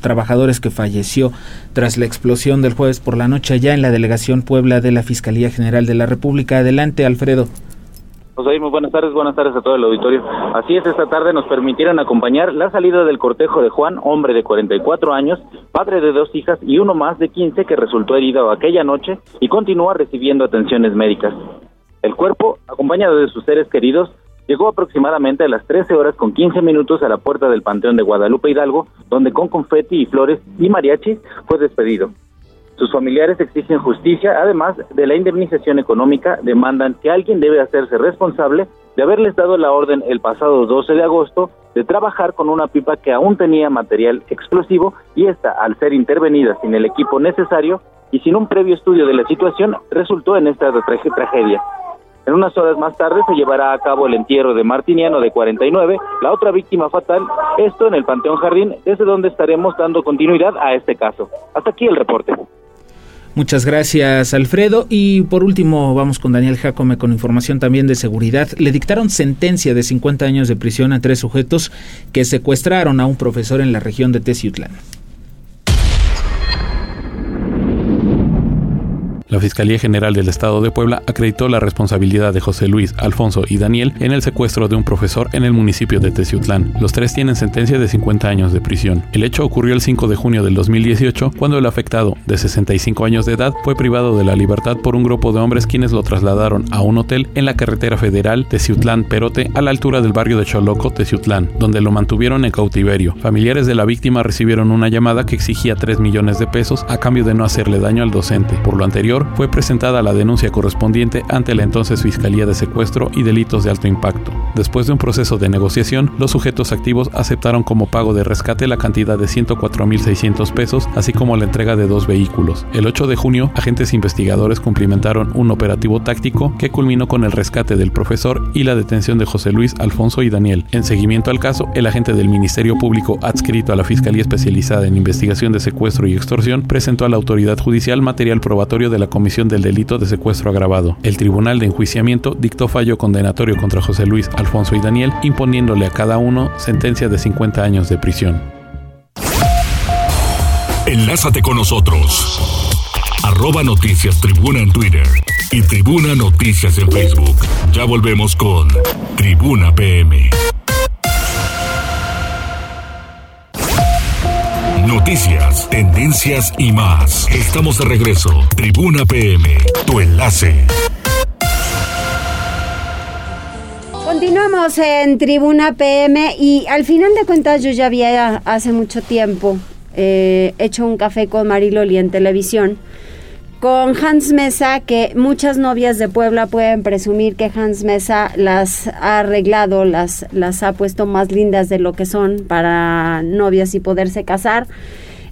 trabajadores que falleció tras la explosión del jueves por la noche allá en la delegación Puebla de la Fiscalía General de la República. Adelante, Alfredo. Muy buenas tardes, buenas tardes a todo el auditorio. Así es, esta tarde nos permitieron acompañar la salida del cortejo de Juan, hombre de 44 años, padre de dos hijas y uno más de 15 que resultó herido aquella noche y continúa recibiendo atenciones médicas. El cuerpo, acompañado de sus seres queridos, llegó aproximadamente a las 13 horas con 15 minutos a la puerta del Panteón de Guadalupe Hidalgo, donde con confeti y flores y mariachi fue despedido. Sus familiares exigen justicia, además de la indemnización económica, demandan que alguien debe hacerse responsable de haberles dado la orden el pasado 12 de agosto de trabajar con una pipa que aún tenía material explosivo y esta, al ser intervenida sin el equipo necesario y sin un previo estudio de la situación, resultó en esta tragedia. En unas horas más tarde se llevará a cabo el entierro de Martiniano de 49, la otra víctima fatal, esto en el Panteón Jardín, desde donde estaremos dando continuidad a este caso. Hasta aquí el reporte. Muchas gracias, Alfredo. Y por último, vamos con Daniel Jacome con información también de seguridad. Le dictaron sentencia de 50 años de prisión a tres sujetos que secuestraron a un profesor en la región de Teciutlán. La Fiscalía General del Estado de Puebla acreditó la responsabilidad de José Luis, Alfonso y Daniel en el secuestro de un profesor en el municipio de Teciutlán. Los tres tienen sentencia de 50 años de prisión. El hecho ocurrió el 5 de junio del 2018, cuando el afectado, de 65 años de edad, fue privado de la libertad por un grupo de hombres quienes lo trasladaron a un hotel en la carretera federal Teciutlán-Perote, a la altura del barrio de Choloco, Teciutlán, donde lo mantuvieron en cautiverio. Familiares de la víctima recibieron una llamada que exigía 3 millones de pesos a cambio de no hacerle daño al docente. Por lo anterior, fue presentada la denuncia correspondiente ante la entonces Fiscalía de Secuestro y Delitos de Alto Impacto. Después de un proceso de negociación, los sujetos activos aceptaron como pago de rescate la cantidad de 104.600 pesos, así como la entrega de dos vehículos. El 8 de junio, agentes investigadores cumplimentaron un operativo táctico que culminó con el rescate del profesor y la detención de José Luis, Alfonso y Daniel. En seguimiento al caso, el agente del Ministerio Público adscrito a la Fiscalía Especializada en Investigación de Secuestro y Extorsión presentó a la autoridad judicial material probatorio de la comisión del delito de secuestro agravado. El Tribunal de Enjuiciamiento dictó fallo condenatorio contra José Luis, Alfonso y Daniel, imponiéndole a cada uno sentencia de 50 años de prisión. Enlázate con nosotros. Arroba Noticias Tribuna en Twitter y Tribuna Noticias en Facebook. Ya volvemos con Tribuna PM. Noticias, tendencias y más. Estamos de regreso. Tribuna PM, tu enlace. Continuamos en Tribuna PM y al final de cuentas yo ya había hace mucho tiempo eh, hecho un café con Mariloli en televisión con Hans Mesa, que muchas novias de Puebla pueden presumir que Hans Mesa las ha arreglado, las, las ha puesto más lindas de lo que son para novias y poderse casar.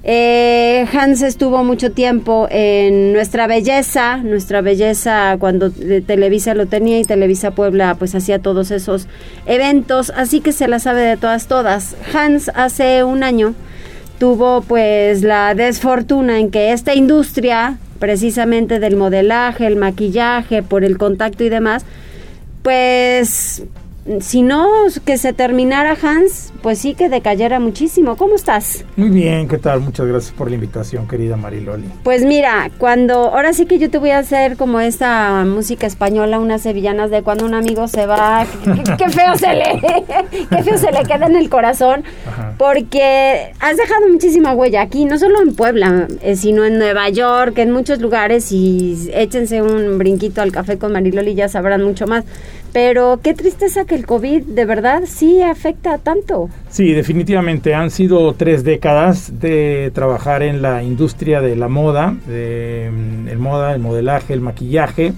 Eh, Hans estuvo mucho tiempo en Nuestra Belleza, Nuestra Belleza cuando Televisa lo tenía y Televisa Puebla pues hacía todos esos eventos, así que se la sabe de todas, todas. Hans hace un año tuvo pues la desfortuna en que esta industria precisamente del modelaje, el maquillaje, por el contacto y demás, pues si no que se terminara Hans, pues sí que decayera muchísimo. ¿Cómo estás? Muy bien, ¿qué tal? Muchas gracias por la invitación, querida Mariloli. Pues mira, cuando ahora sí que yo te voy a hacer como esta música española, unas sevillanas de cuando un amigo se va, qué, feo se le, qué feo se le queda en el corazón, porque has dejado muchísima huella aquí, no solo en Puebla, eh, sino en Nueva York, en muchos lugares y échense un brinquito al café con Mariloli ya sabrán mucho más Pero qué tristeza que el COVID de verdad sí afecta tanto. Sí, definitivamente han sido tres décadas de trabajar en la industria de la moda, de, mm, el moda, el modelaje, el maquillaje,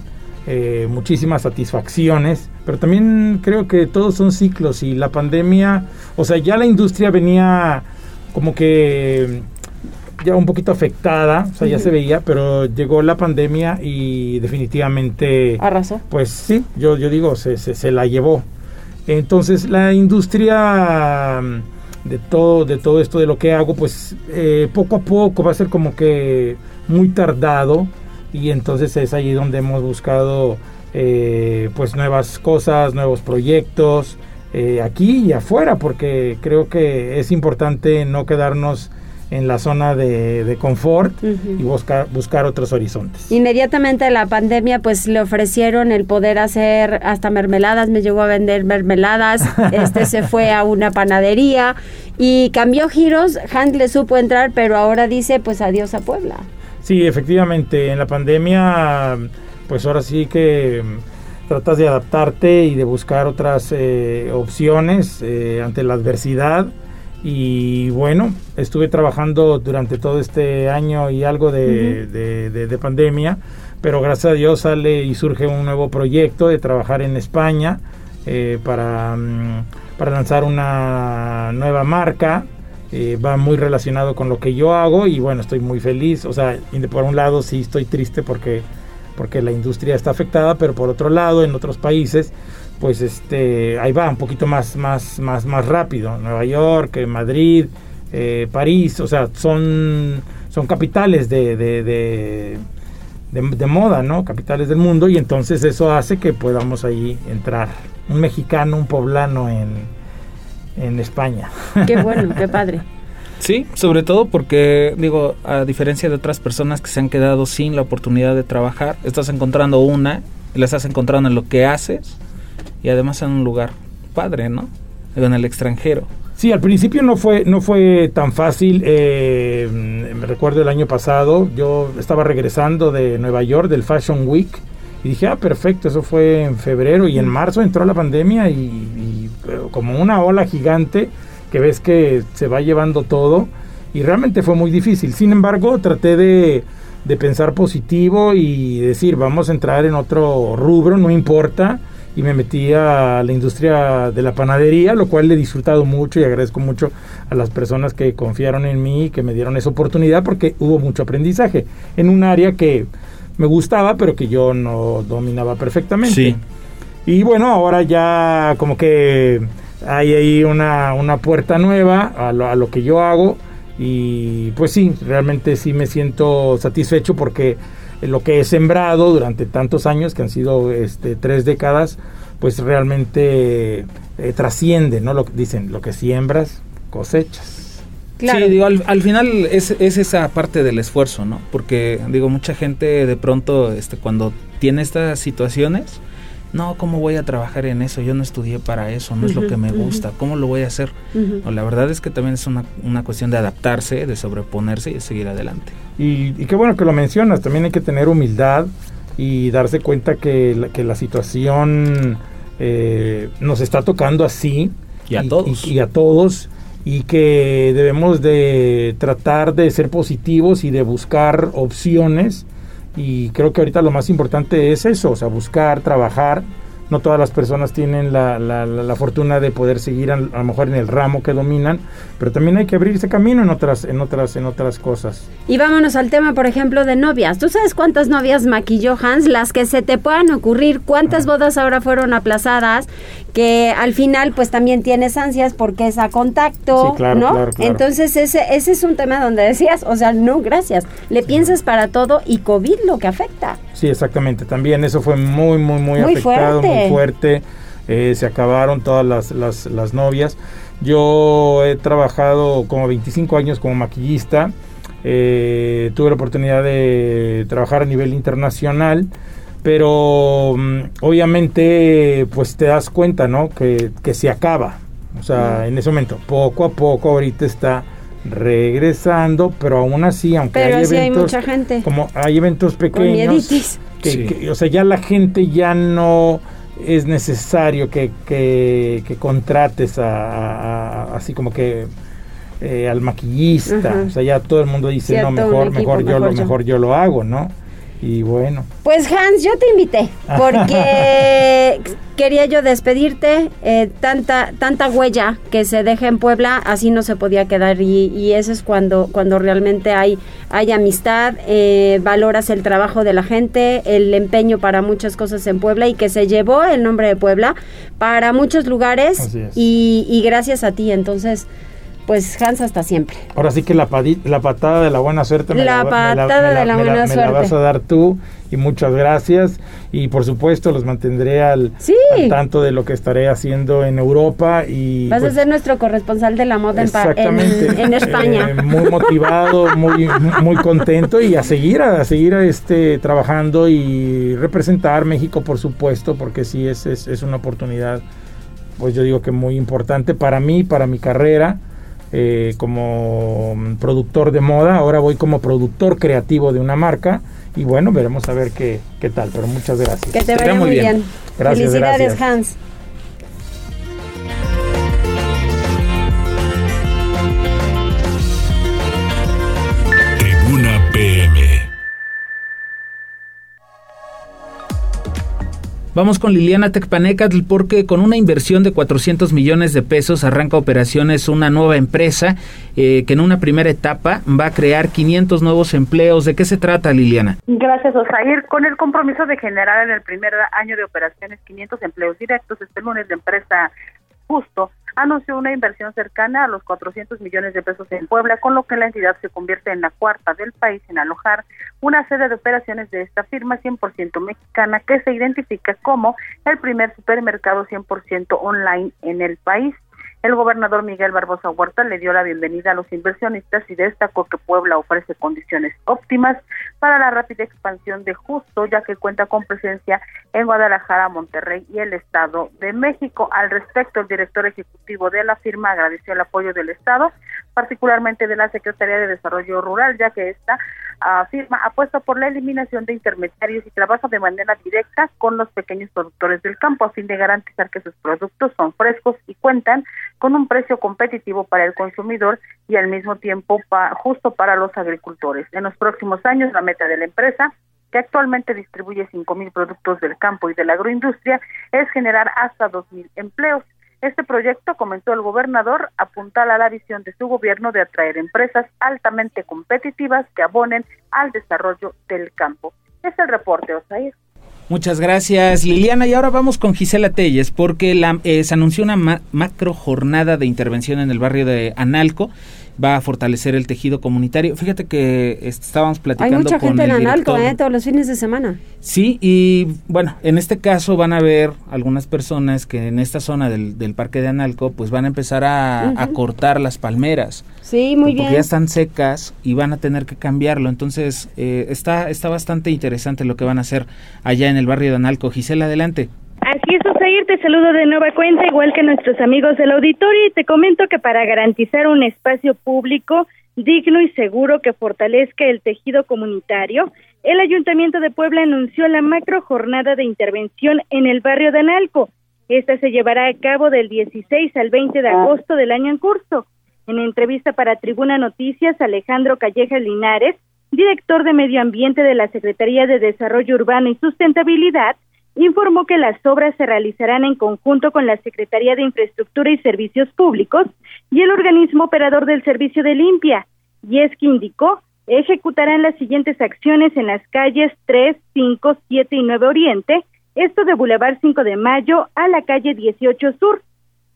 eh, muchísimas satisfacciones, pero también creo que todos son ciclos y la pandemia, o sea, ya la industria venía como que ya un poquito afectada, o sea, ya se veía, pero llegó la pandemia y definitivamente... Arrasó. Pues sí, yo, yo digo, se, se, la llevó. Entonces, la industria mm, de todo, de todo esto de lo que hago, pues eh, poco a poco va a ser como que muy tardado. Y entonces es ahí donde hemos buscado eh, pues nuevas cosas, nuevos proyectos, eh, aquí y afuera, porque creo que es importante no quedarnos en la zona de, confort y buscar, buscar otros horizontes. Inmediatamente la pandemia pues le ofrecieron el poder hacer hasta mermeladas, me llegó a vender mermeladas, este se fue a una panadería y cambió giros, Hank le supo entrar, pero ahora dice pues adiós a Puebla. Sí, efectivamente, en la pandemia pues ahora sí que mm, tratas de adaptarte y de buscar otras eh, opciones eh, ante la adversidad y bueno, estuve trabajando durante todo este año y algo de, pandemia, pero gracias a Dios sale y surge un nuevo proyecto de trabajar en España eh, para, mm, para lanzar una nueva marca. Eh, va muy relacionado con lo que yo hago y bueno, estoy muy feliz. O sea, por un lado sí estoy triste porque, porque la industria está afectada, pero por otro lado, en otros países pues este ahí va un poquito más más más más rápido. Nueva York eh, Madrid eh, París o sea son son capitales de de, de, de, moda no capitales del mundo y entonces eso hace que podamos ahí entrar. Un mexicano un poblano en en España. Qué bueno qué padre. Sí, sobre todo porque, digo, a diferencia de otras personas que se han quedado sin la oportunidad de trabajar, estás encontrando una, la estás encontrando en lo que haces, y además en un lugar padre, ¿no? En el extranjero. Sí, al principio no fue, no fue tan fácil. Eh, me recuerdo el año pasado, yo estaba regresando de Nueva York, del Fashion Week, y dije, ah, perfecto, eso fue en febrero, y en marzo entró la pandemia y, eh, como una ola gigante que ves que se va llevando todo, y realmente fue muy difícil. Sin embargo, traté de, de pensar positivo y decir, vamos a entrar en otro rubro, no importa y me metí a la industria de la panadería, lo cual he disfrutado mucho y agradezco mucho a las personas que confiaron en mí y que me dieron esa oportunidad porque hubo mucho aprendizaje en un área que me gustaba pero que yo no dominaba perfectamente. Sí. Y bueno, ahora ya como que hay ahí una, una puerta nueva a lo, a lo que yo hago y pues sí, realmente sí me siento satisfecho porque lo que he sembrado durante tantos años, que han sido este, tres décadas, pues realmente eh, trasciende, ¿no? Lo dicen, lo que siembras, cosechas. Claro. Sí, digo, al, final es, es, esa parte del esfuerzo, ¿no? Porque, digo, mucha gente de pronto, este, cuando tiene estas situaciones, no, ¿cómo voy a trabajar en eso? Yo no estudié para eso, no es lo que me gusta, ¿cómo lo voy a hacer? la verdad es que también es una, una, cuestión de adaptarse, de sobreponerse y seguir adelante. Y, qué bueno que lo mencionas, también hay que tener humildad y darse cuenta que la, que la situación eh, nos está tocando así. Y a todos. y a todos y que debemos de tratar de ser positivos y de buscar opciones y creo que ahorita lo más importante es eso, o sea, buscar, trabajar. No todas las personas tienen la, la, la, fortuna de poder seguir a, a, lo mejor en el ramo que dominan, pero también hay que abrirse camino en otras, en otras, en otras cosas. Y vámonos al tema, por ejemplo, de novias. ¿Tú sabes cuántas novias maquilló Hans? Las que se te puedan ocurrir, cuántas bodas ahora fueron aplazadas, que al final pues también tienes ansias porque es a contacto, ¿no? Entonces ese, ese es un tema donde decías, o sea, no, gracias, le piensas para todo y COVID lo que afecta. Sí, exactamente, también eso fue muy, muy, muy, afectado, muy fuerte, eh, se acabaron todas las, las, las novias. Yo he trabajado como 25 años como maquillista, eh, tuve la oportunidad de trabajar a nivel internacional pero mm, obviamente pues te das cuenta, ¿no? Que, se acaba. O sea, en ese momento, poco a poco ahorita está regresando, pero aún así, aunque hay eventos, hay mucha gente. como hay eventos pequeños, que, o sea, ya la gente ya no es necesario que, que, contrates a, así como que eh, al maquillista, o sea, ya todo el mundo dice, no, mejor, mejor, yo lo, mejor yo lo hago, ¿no? Y bueno. Pues Hans, yo te invité porque quería yo despedirte. Eh, tanta tanta huella que se deja en Puebla, así no se podía quedar y, eso es cuando cuando realmente hay hay amistad, eh, valoras el trabajo de la gente, el empeño para muchas cosas en Puebla y que se llevó el nombre de Puebla para muchos lugares y, y gracias a ti. Entonces pues Hans hasta siempre. Ahora sí que la, la patada de la buena suerte me la, patada de la buena suerte. Me la vas a dar tú y muchas gracias y por supuesto los mantendré al, tanto de lo que estaré haciendo en Europa y vas a pues ser nuestro corresponsal de la moda en, España. Eh, muy motivado, muy muy contento y a seguir a, seguir a este trabajando y representar México por supuesto porque sí es, es, es una oportunidad pues yo digo que muy importante para mí, para mi carrera eh, como productor de moda, ahora voy como productor creativo de una marca y bueno, veremos a ver qué, qué tal, pero muchas gracias. Que te vaya muy bien. Gracias, Felicidades, Hans. Vamos con Liliana Tecpanecatl porque con una inversión de 400 millones de pesos arranca operaciones una nueva empresa eh, que en una primera etapa va a crear 500 nuevos empleos. ¿De qué se trata, Liliana? Gracias, Osair. Con el compromiso de generar en el primer año de operaciones 500 empleos directos, este lunes la empresa Justo anunció una inversión cercana a los 400 millones de pesos en Puebla, con lo que la entidad se convierte en la cuarta del país en alojar una sede de operaciones de esta firma 100% mexicana que se identifica como el primer supermercado 100% online en el país. El gobernador Miguel Barbosa Huerta le dio la bienvenida a los inversionistas y destacó que Puebla ofrece condiciones óptimas para la rápida expansión de Justo, ya que cuenta con presencia en Guadalajara, Monterrey y el Estado de México. Al respecto, el director ejecutivo de la firma agradeció el apoyo del Estado, particularmente de la Secretaría de Desarrollo Rural, ya que esta uh, firma apuesta por la eliminación de intermediarios y trabaja de manera directa con los pequeños productores del campo a fin de garantizar que sus productos son frescos y cuentan con un precio competitivo para el consumidor y al mismo tiempo justo para los agricultores. En los próximos años, la meta de la empresa que actualmente distribuye cinco mil productos del campo y de la agroindustria, es generar hasta dos mil empleos. Este proyecto, comentó el gobernador, apuntala a la visión de su gobierno de atraer empresas altamente competitivas que abonen al desarrollo del campo. Es el reporte, Osair. Muchas gracias, Liliana. Y ahora vamos con Gisela Telles, porque la, eh, se anunció una macro jornada de intervención en el barrio de Analco va a fortalecer el tejido comunitario. Fíjate que estábamos platicando Hay mucha gente en Analco, ¿eh? Todos los fines de semana. Sí, y bueno, en este caso van a ver algunas personas que en esta zona del, del parque de Analco, pues van a empezar a, cortar las palmeras. Sí, muy bien. Porque ya están secas y van a tener que cambiarlo. Entonces, eh, está, está bastante interesante lo que van a hacer allá en el barrio de Analco. Gisela, adelante. Así es, Osair, te saludo de nueva cuenta, igual que nuestros amigos del auditorio, y te comento que para garantizar un espacio público digno y seguro que fortalezca el tejido comunitario, el Ayuntamiento de Puebla anunció la macro jornada de intervención en el barrio de Analco. Esta se llevará a cabo del 16 al 20 de agosto del año en curso. En entrevista para Tribuna Noticias, Alejandro Calleja Linares, director de Medio Ambiente de la Secretaría de Desarrollo Urbano y Sustentabilidad, informó que las obras se realizarán en conjunto con la Secretaría de Infraestructura y Servicios Públicos y el organismo operador del servicio de limpia, y es que indicó ejecutarán las siguientes acciones en las calles 3, 5, 7 y 9 Oriente, esto de Boulevard 5 de Mayo a la calle 18 Sur,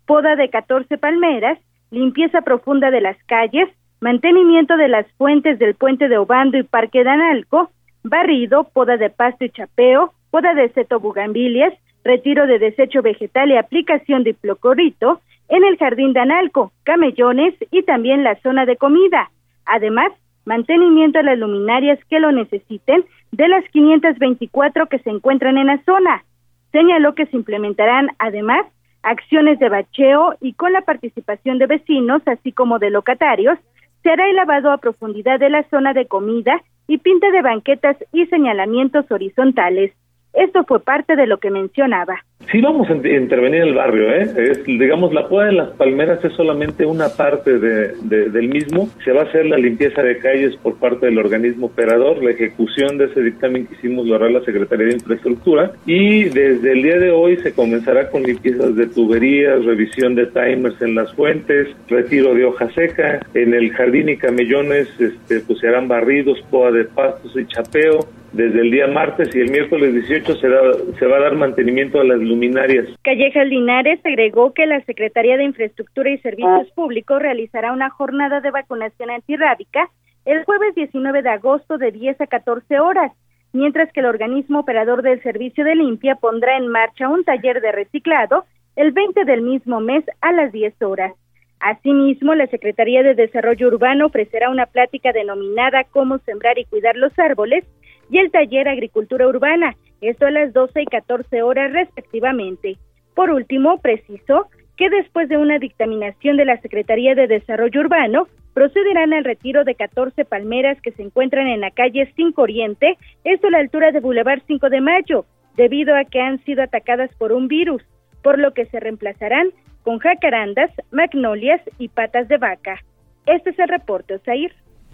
poda de 14 palmeras, limpieza profunda de las calles, mantenimiento de las fuentes del puente de Obando y Parque de Analco, barrido, poda de pasto y chapeo, poda de cetobugambilias, retiro de desecho vegetal y aplicación de hipoclorito en el jardín de Analco, camellones y también la zona de comida. Además, mantenimiento de las luminarias que lo necesiten de las 524 que se encuentran en la zona. Señaló que se implementarán además acciones de bacheo y con la participación de vecinos, así como de locatarios, se hará el lavado a profundidad de la zona de comida y pinta de banquetas y señalamientos horizontales. Esto fue parte de lo que mencionaba. Sí vamos a intervenir en el barrio, ¿eh? Es, digamos, la poda de las palmeras es solamente una parte de, del mismo. Se va a hacer la limpieza de calles por parte del organismo operador. La ejecución de ese dictamen que hicimos lo la Secretaría de Infraestructura. Y desde el día de hoy se comenzará con limpiezas de tuberías, revisión de timers en las fuentes, retiro de hoja seca. En el jardín y camellones este, pues se harán barridos, poda de pastos y chapeo desde el día martes y el miércoles 18 se, se va a dar mantenimiento a las luminarias. Callejas Linares agregó que la Secretaría de Infraestructura y Servicios Públicos realizará una jornada de vacunación antirrábica el jueves 19 de agosto de 10 a 14 horas, mientras que el organismo operador del servicio de limpia pondrá en marcha un taller de reciclado el 20 del mismo mes a las 10 horas. Asimismo, la Secretaría de Desarrollo Urbano ofrecerá una plática denominada Cómo sembrar y cuidar los árboles y el taller Agricultura Urbana, esto a las 12 y 14 horas respectivamente. Por último, precisó que después de una dictaminación de la Secretaría de Desarrollo Urbano, procederán al retiro de 14 palmeras que se encuentran en la calle 5 Oriente, esto a la altura de Boulevard 5 de Mayo, debido a que han sido atacadas por un virus, por lo que se reemplazarán con jacarandas, magnolias y patas de vaca. Este es el reporte, Osair.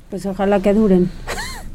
Pues ojalá que duren.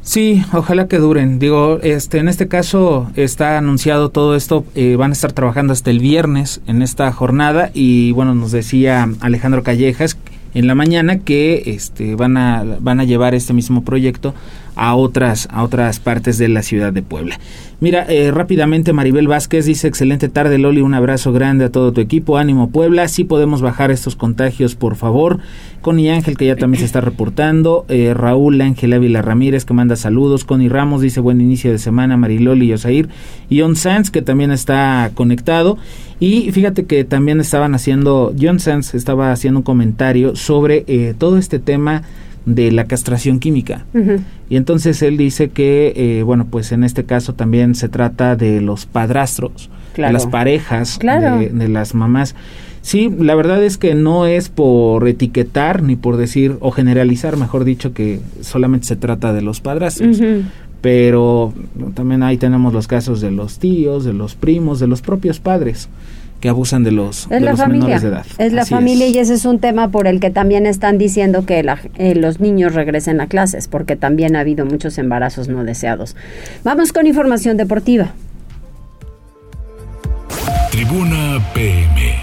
Sí, ojalá que duren. Digo, este, en este caso está anunciado todo esto. Eh, van a estar trabajando hasta el viernes en esta jornada y bueno, nos decía Alejandro Callejas en la mañana que este, van a van a llevar este mismo proyecto a otras a otras partes de la ciudad de Puebla. Mira, eh, rápidamente Maribel Vázquez dice, excelente tarde Loli, un abrazo grande a todo tu equipo, ánimo Puebla, sí podemos bajar estos contagios, por favor. Connie Ángel, que ya también se está reportando, eh, Raúl Ángel Ávila Ramírez, que manda saludos, Connie Ramos dice, buen inicio de semana, Mariloli y Osair, y On Sanz, que también está conectado, y fíjate que también estaban haciendo, John Sanz estaba haciendo un comentario sobre eh, todo este tema de la castración química. Y entonces él dice que, eh, bueno, pues en este caso también se trata de los padrastros, de las parejas, de, las mamás. Sí, la verdad es que no es por etiquetar ni por decir o generalizar, mejor dicho, que solamente se trata de los padrastros. Pero también ahí tenemos los casos de los tíos, de los primos, de los propios padres que abusan de los, de los menores de edad. Es la familia y ese es un tema por el que también están diciendo que eh, los niños regresen a clases, porque también ha habido muchos embarazos no deseados. Vamos con información deportiva. Tribuna PM.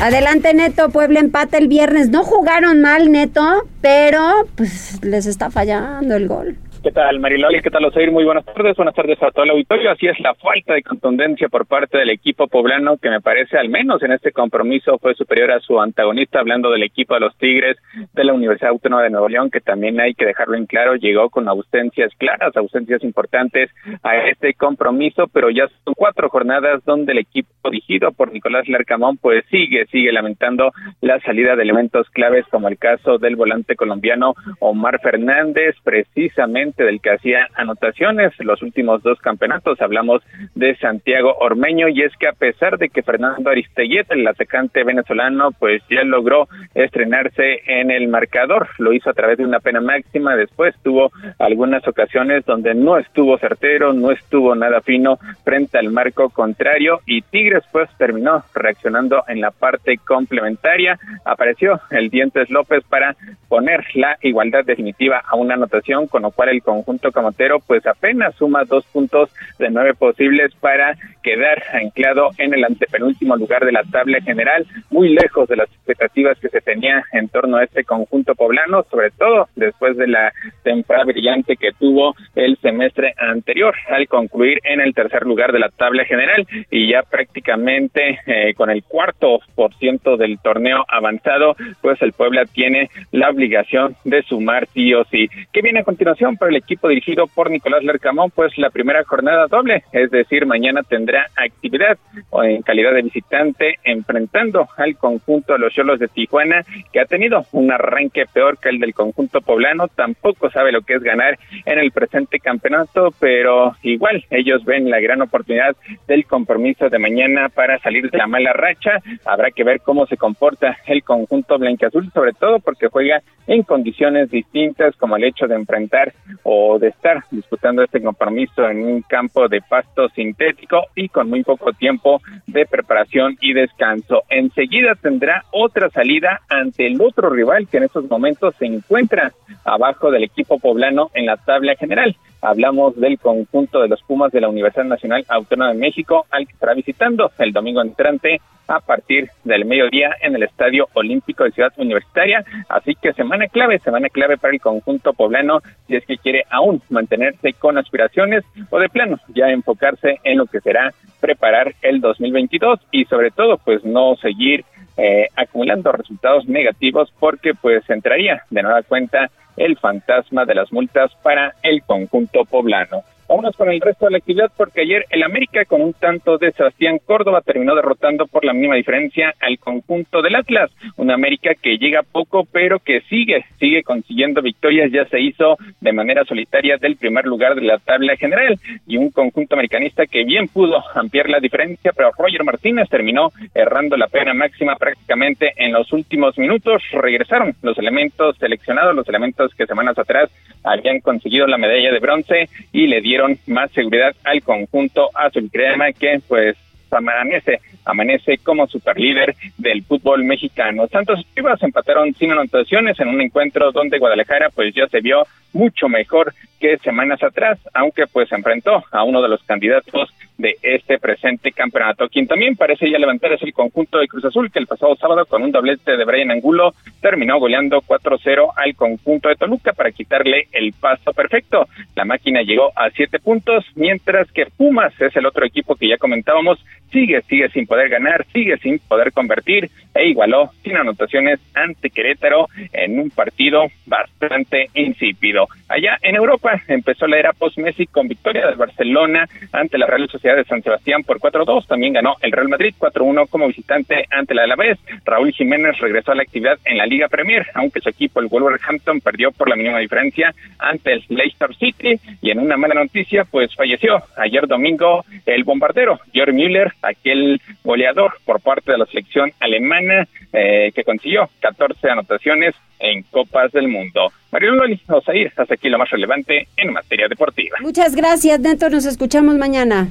Adelante Neto, Puebla empate el viernes. No jugaron mal Neto, pero pues les está fallando el gol. ¿Qué tal, Mariloli? ¿Qué tal, Osair? Muy buenas tardes. Buenas tardes a todo el auditorio. Así es, la falta de contundencia por parte del equipo poblano, que me parece, al menos en este compromiso, fue superior a su antagonista, hablando del equipo de los Tigres de la Universidad Autónoma de Nuevo León, que también hay que dejarlo en claro, llegó con ausencias claras, ausencias importantes a este compromiso, pero ya son cuatro jornadas donde el equipo dirigido por Nicolás Larcamón, pues sigue, sigue lamentando la salida de elementos claves, como el caso del volante colombiano Omar Fernández, precisamente del que hacía anotaciones los últimos dos campeonatos. Hablamos de Santiago Ormeño y es que a pesar de que Fernando Aristellet, el atacante venezolano, pues ya logró estrenarse en el marcador, lo hizo a través de una pena máxima, después tuvo algunas ocasiones donde no estuvo certero, no estuvo nada fino frente al marco contrario y Tigres pues terminó reaccionando en la parte complementaria, apareció el Dientes López para poner la igualdad definitiva a una anotación, con lo cual el conjunto camotero pues apenas suma dos puntos de nueve posibles para quedar anclado en el antepenúltimo lugar de la tabla general, muy lejos de las expectativas que se tenía en torno a este conjunto poblano, sobre todo después de la temporada brillante que tuvo el semestre anterior al concluir en el tercer lugar de la tabla general y ya prácticamente eh, con el cuarto por ciento del torneo avanzado, pues el Puebla tiene la obligación de sumar sí o sí. ¿Qué viene a continuación para el equipo dirigido por Nicolás Lercamón? Pues la primera jornada doble, es decir, mañana tendrá actividad en calidad de visitante enfrentando al conjunto de los Cholos de Tijuana, que ha tenido un arranque peor que el del conjunto poblano, tampoco sabe lo que es ganar en el presente campeonato, pero igual ellos ven la gran oportunidad del compromiso de mañana para salir de la mala racha. Habrá que ver cómo se comporta el conjunto blanqueazul, sobre todo porque juega en condiciones distintas, como el hecho de enfrentar o de estar disputando este compromiso en un campo de pasto sintético y con muy poco tiempo de preparación y descanso. Enseguida tendrá otra salida ante el otro rival que en estos momentos se encuentra abajo del equipo poblano en la tabla general. Hablamos del conjunto de los Pumas de la Universidad Nacional Autónoma de México, al que estará visitando el domingo entrante a partir del mediodía en el Estadio Olímpico de Ciudad Universitaria. Así que semana clave, semana clave para el conjunto poblano, si es que quiere aún mantenerse con aspiraciones o de plano ya enfocarse en lo que será preparar el 2022 y sobre todo pues no seguir eh, acumulando resultados negativos porque pues entraría de nueva cuenta el fantasma de las multas para el conjunto poblano. Vámonos con el resto de la actividad porque ayer el América con un tanto de Sebastián Córdoba terminó derrotando por la mínima diferencia al conjunto del Atlas. Una América que llega poco pero que sigue, sigue consiguiendo victorias. Ya se hizo de manera solitaria del primer lugar de la tabla general y un conjunto americanista que bien pudo ampliar la diferencia, pero Roger Martínez terminó errando la pena máxima prácticamente en los últimos minutos. Regresaron los elementos seleccionados, los elementos que semanas atrás habían conseguido la medalla de bronce y le dieron más seguridad al conjunto azul crema que pues amanece, amanece como superlíder del fútbol mexicano. Santos y Chivas empataron sin anotaciones en un encuentro donde Guadalajara pues ya se vio mucho mejor que semanas atrás, aunque pues enfrentó a uno de los candidatos de este presente campeonato. Quien también parece ya levantar es el conjunto de Cruz Azul, que el pasado sábado con un doblete de Brian Angulo terminó goleando 4-0 al conjunto de Toluca para quitarle el paso perfecto. La máquina llegó a siete puntos, mientras que Pumas es el otro equipo que ya comentábamos, sigue, sigue sin poder ganar, sigue sin poder convertir e igualó sin anotaciones ante Querétaro en un partido bastante insípido. Allá en Europa empezó la era post-Messi con victoria del Barcelona ante la Real Sociedad de San Sebastián por 4-2. También ganó el Real Madrid 4-1 como visitante ante la Alavés. Raúl Jiménez regresó a la actividad en la Liga Premier, aunque su equipo, el Wolverhampton, perdió por la mínima diferencia ante el Leicester City. Y en una mala noticia, pues falleció ayer domingo el bombardero Georg Müller, aquel goleador por parte de la selección alemana eh, que consiguió 14 anotaciones en Copas del Mundo. Mario Loli, Osair, hasta aquí lo más relevante en materia deportiva. Muchas gracias, Neto. Nos escuchamos mañana.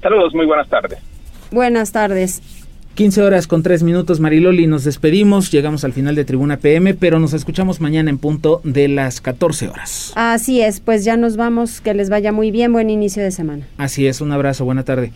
Saludos, muy buenas tardes. Buenas tardes. 15 horas con 3 minutos, Mariloli, nos despedimos, llegamos al final de Tribuna PM, pero nos escuchamos mañana en punto de las 14 horas. Así es, pues ya nos vamos, que les vaya muy bien, buen inicio de semana. Así es, un abrazo, buena tarde.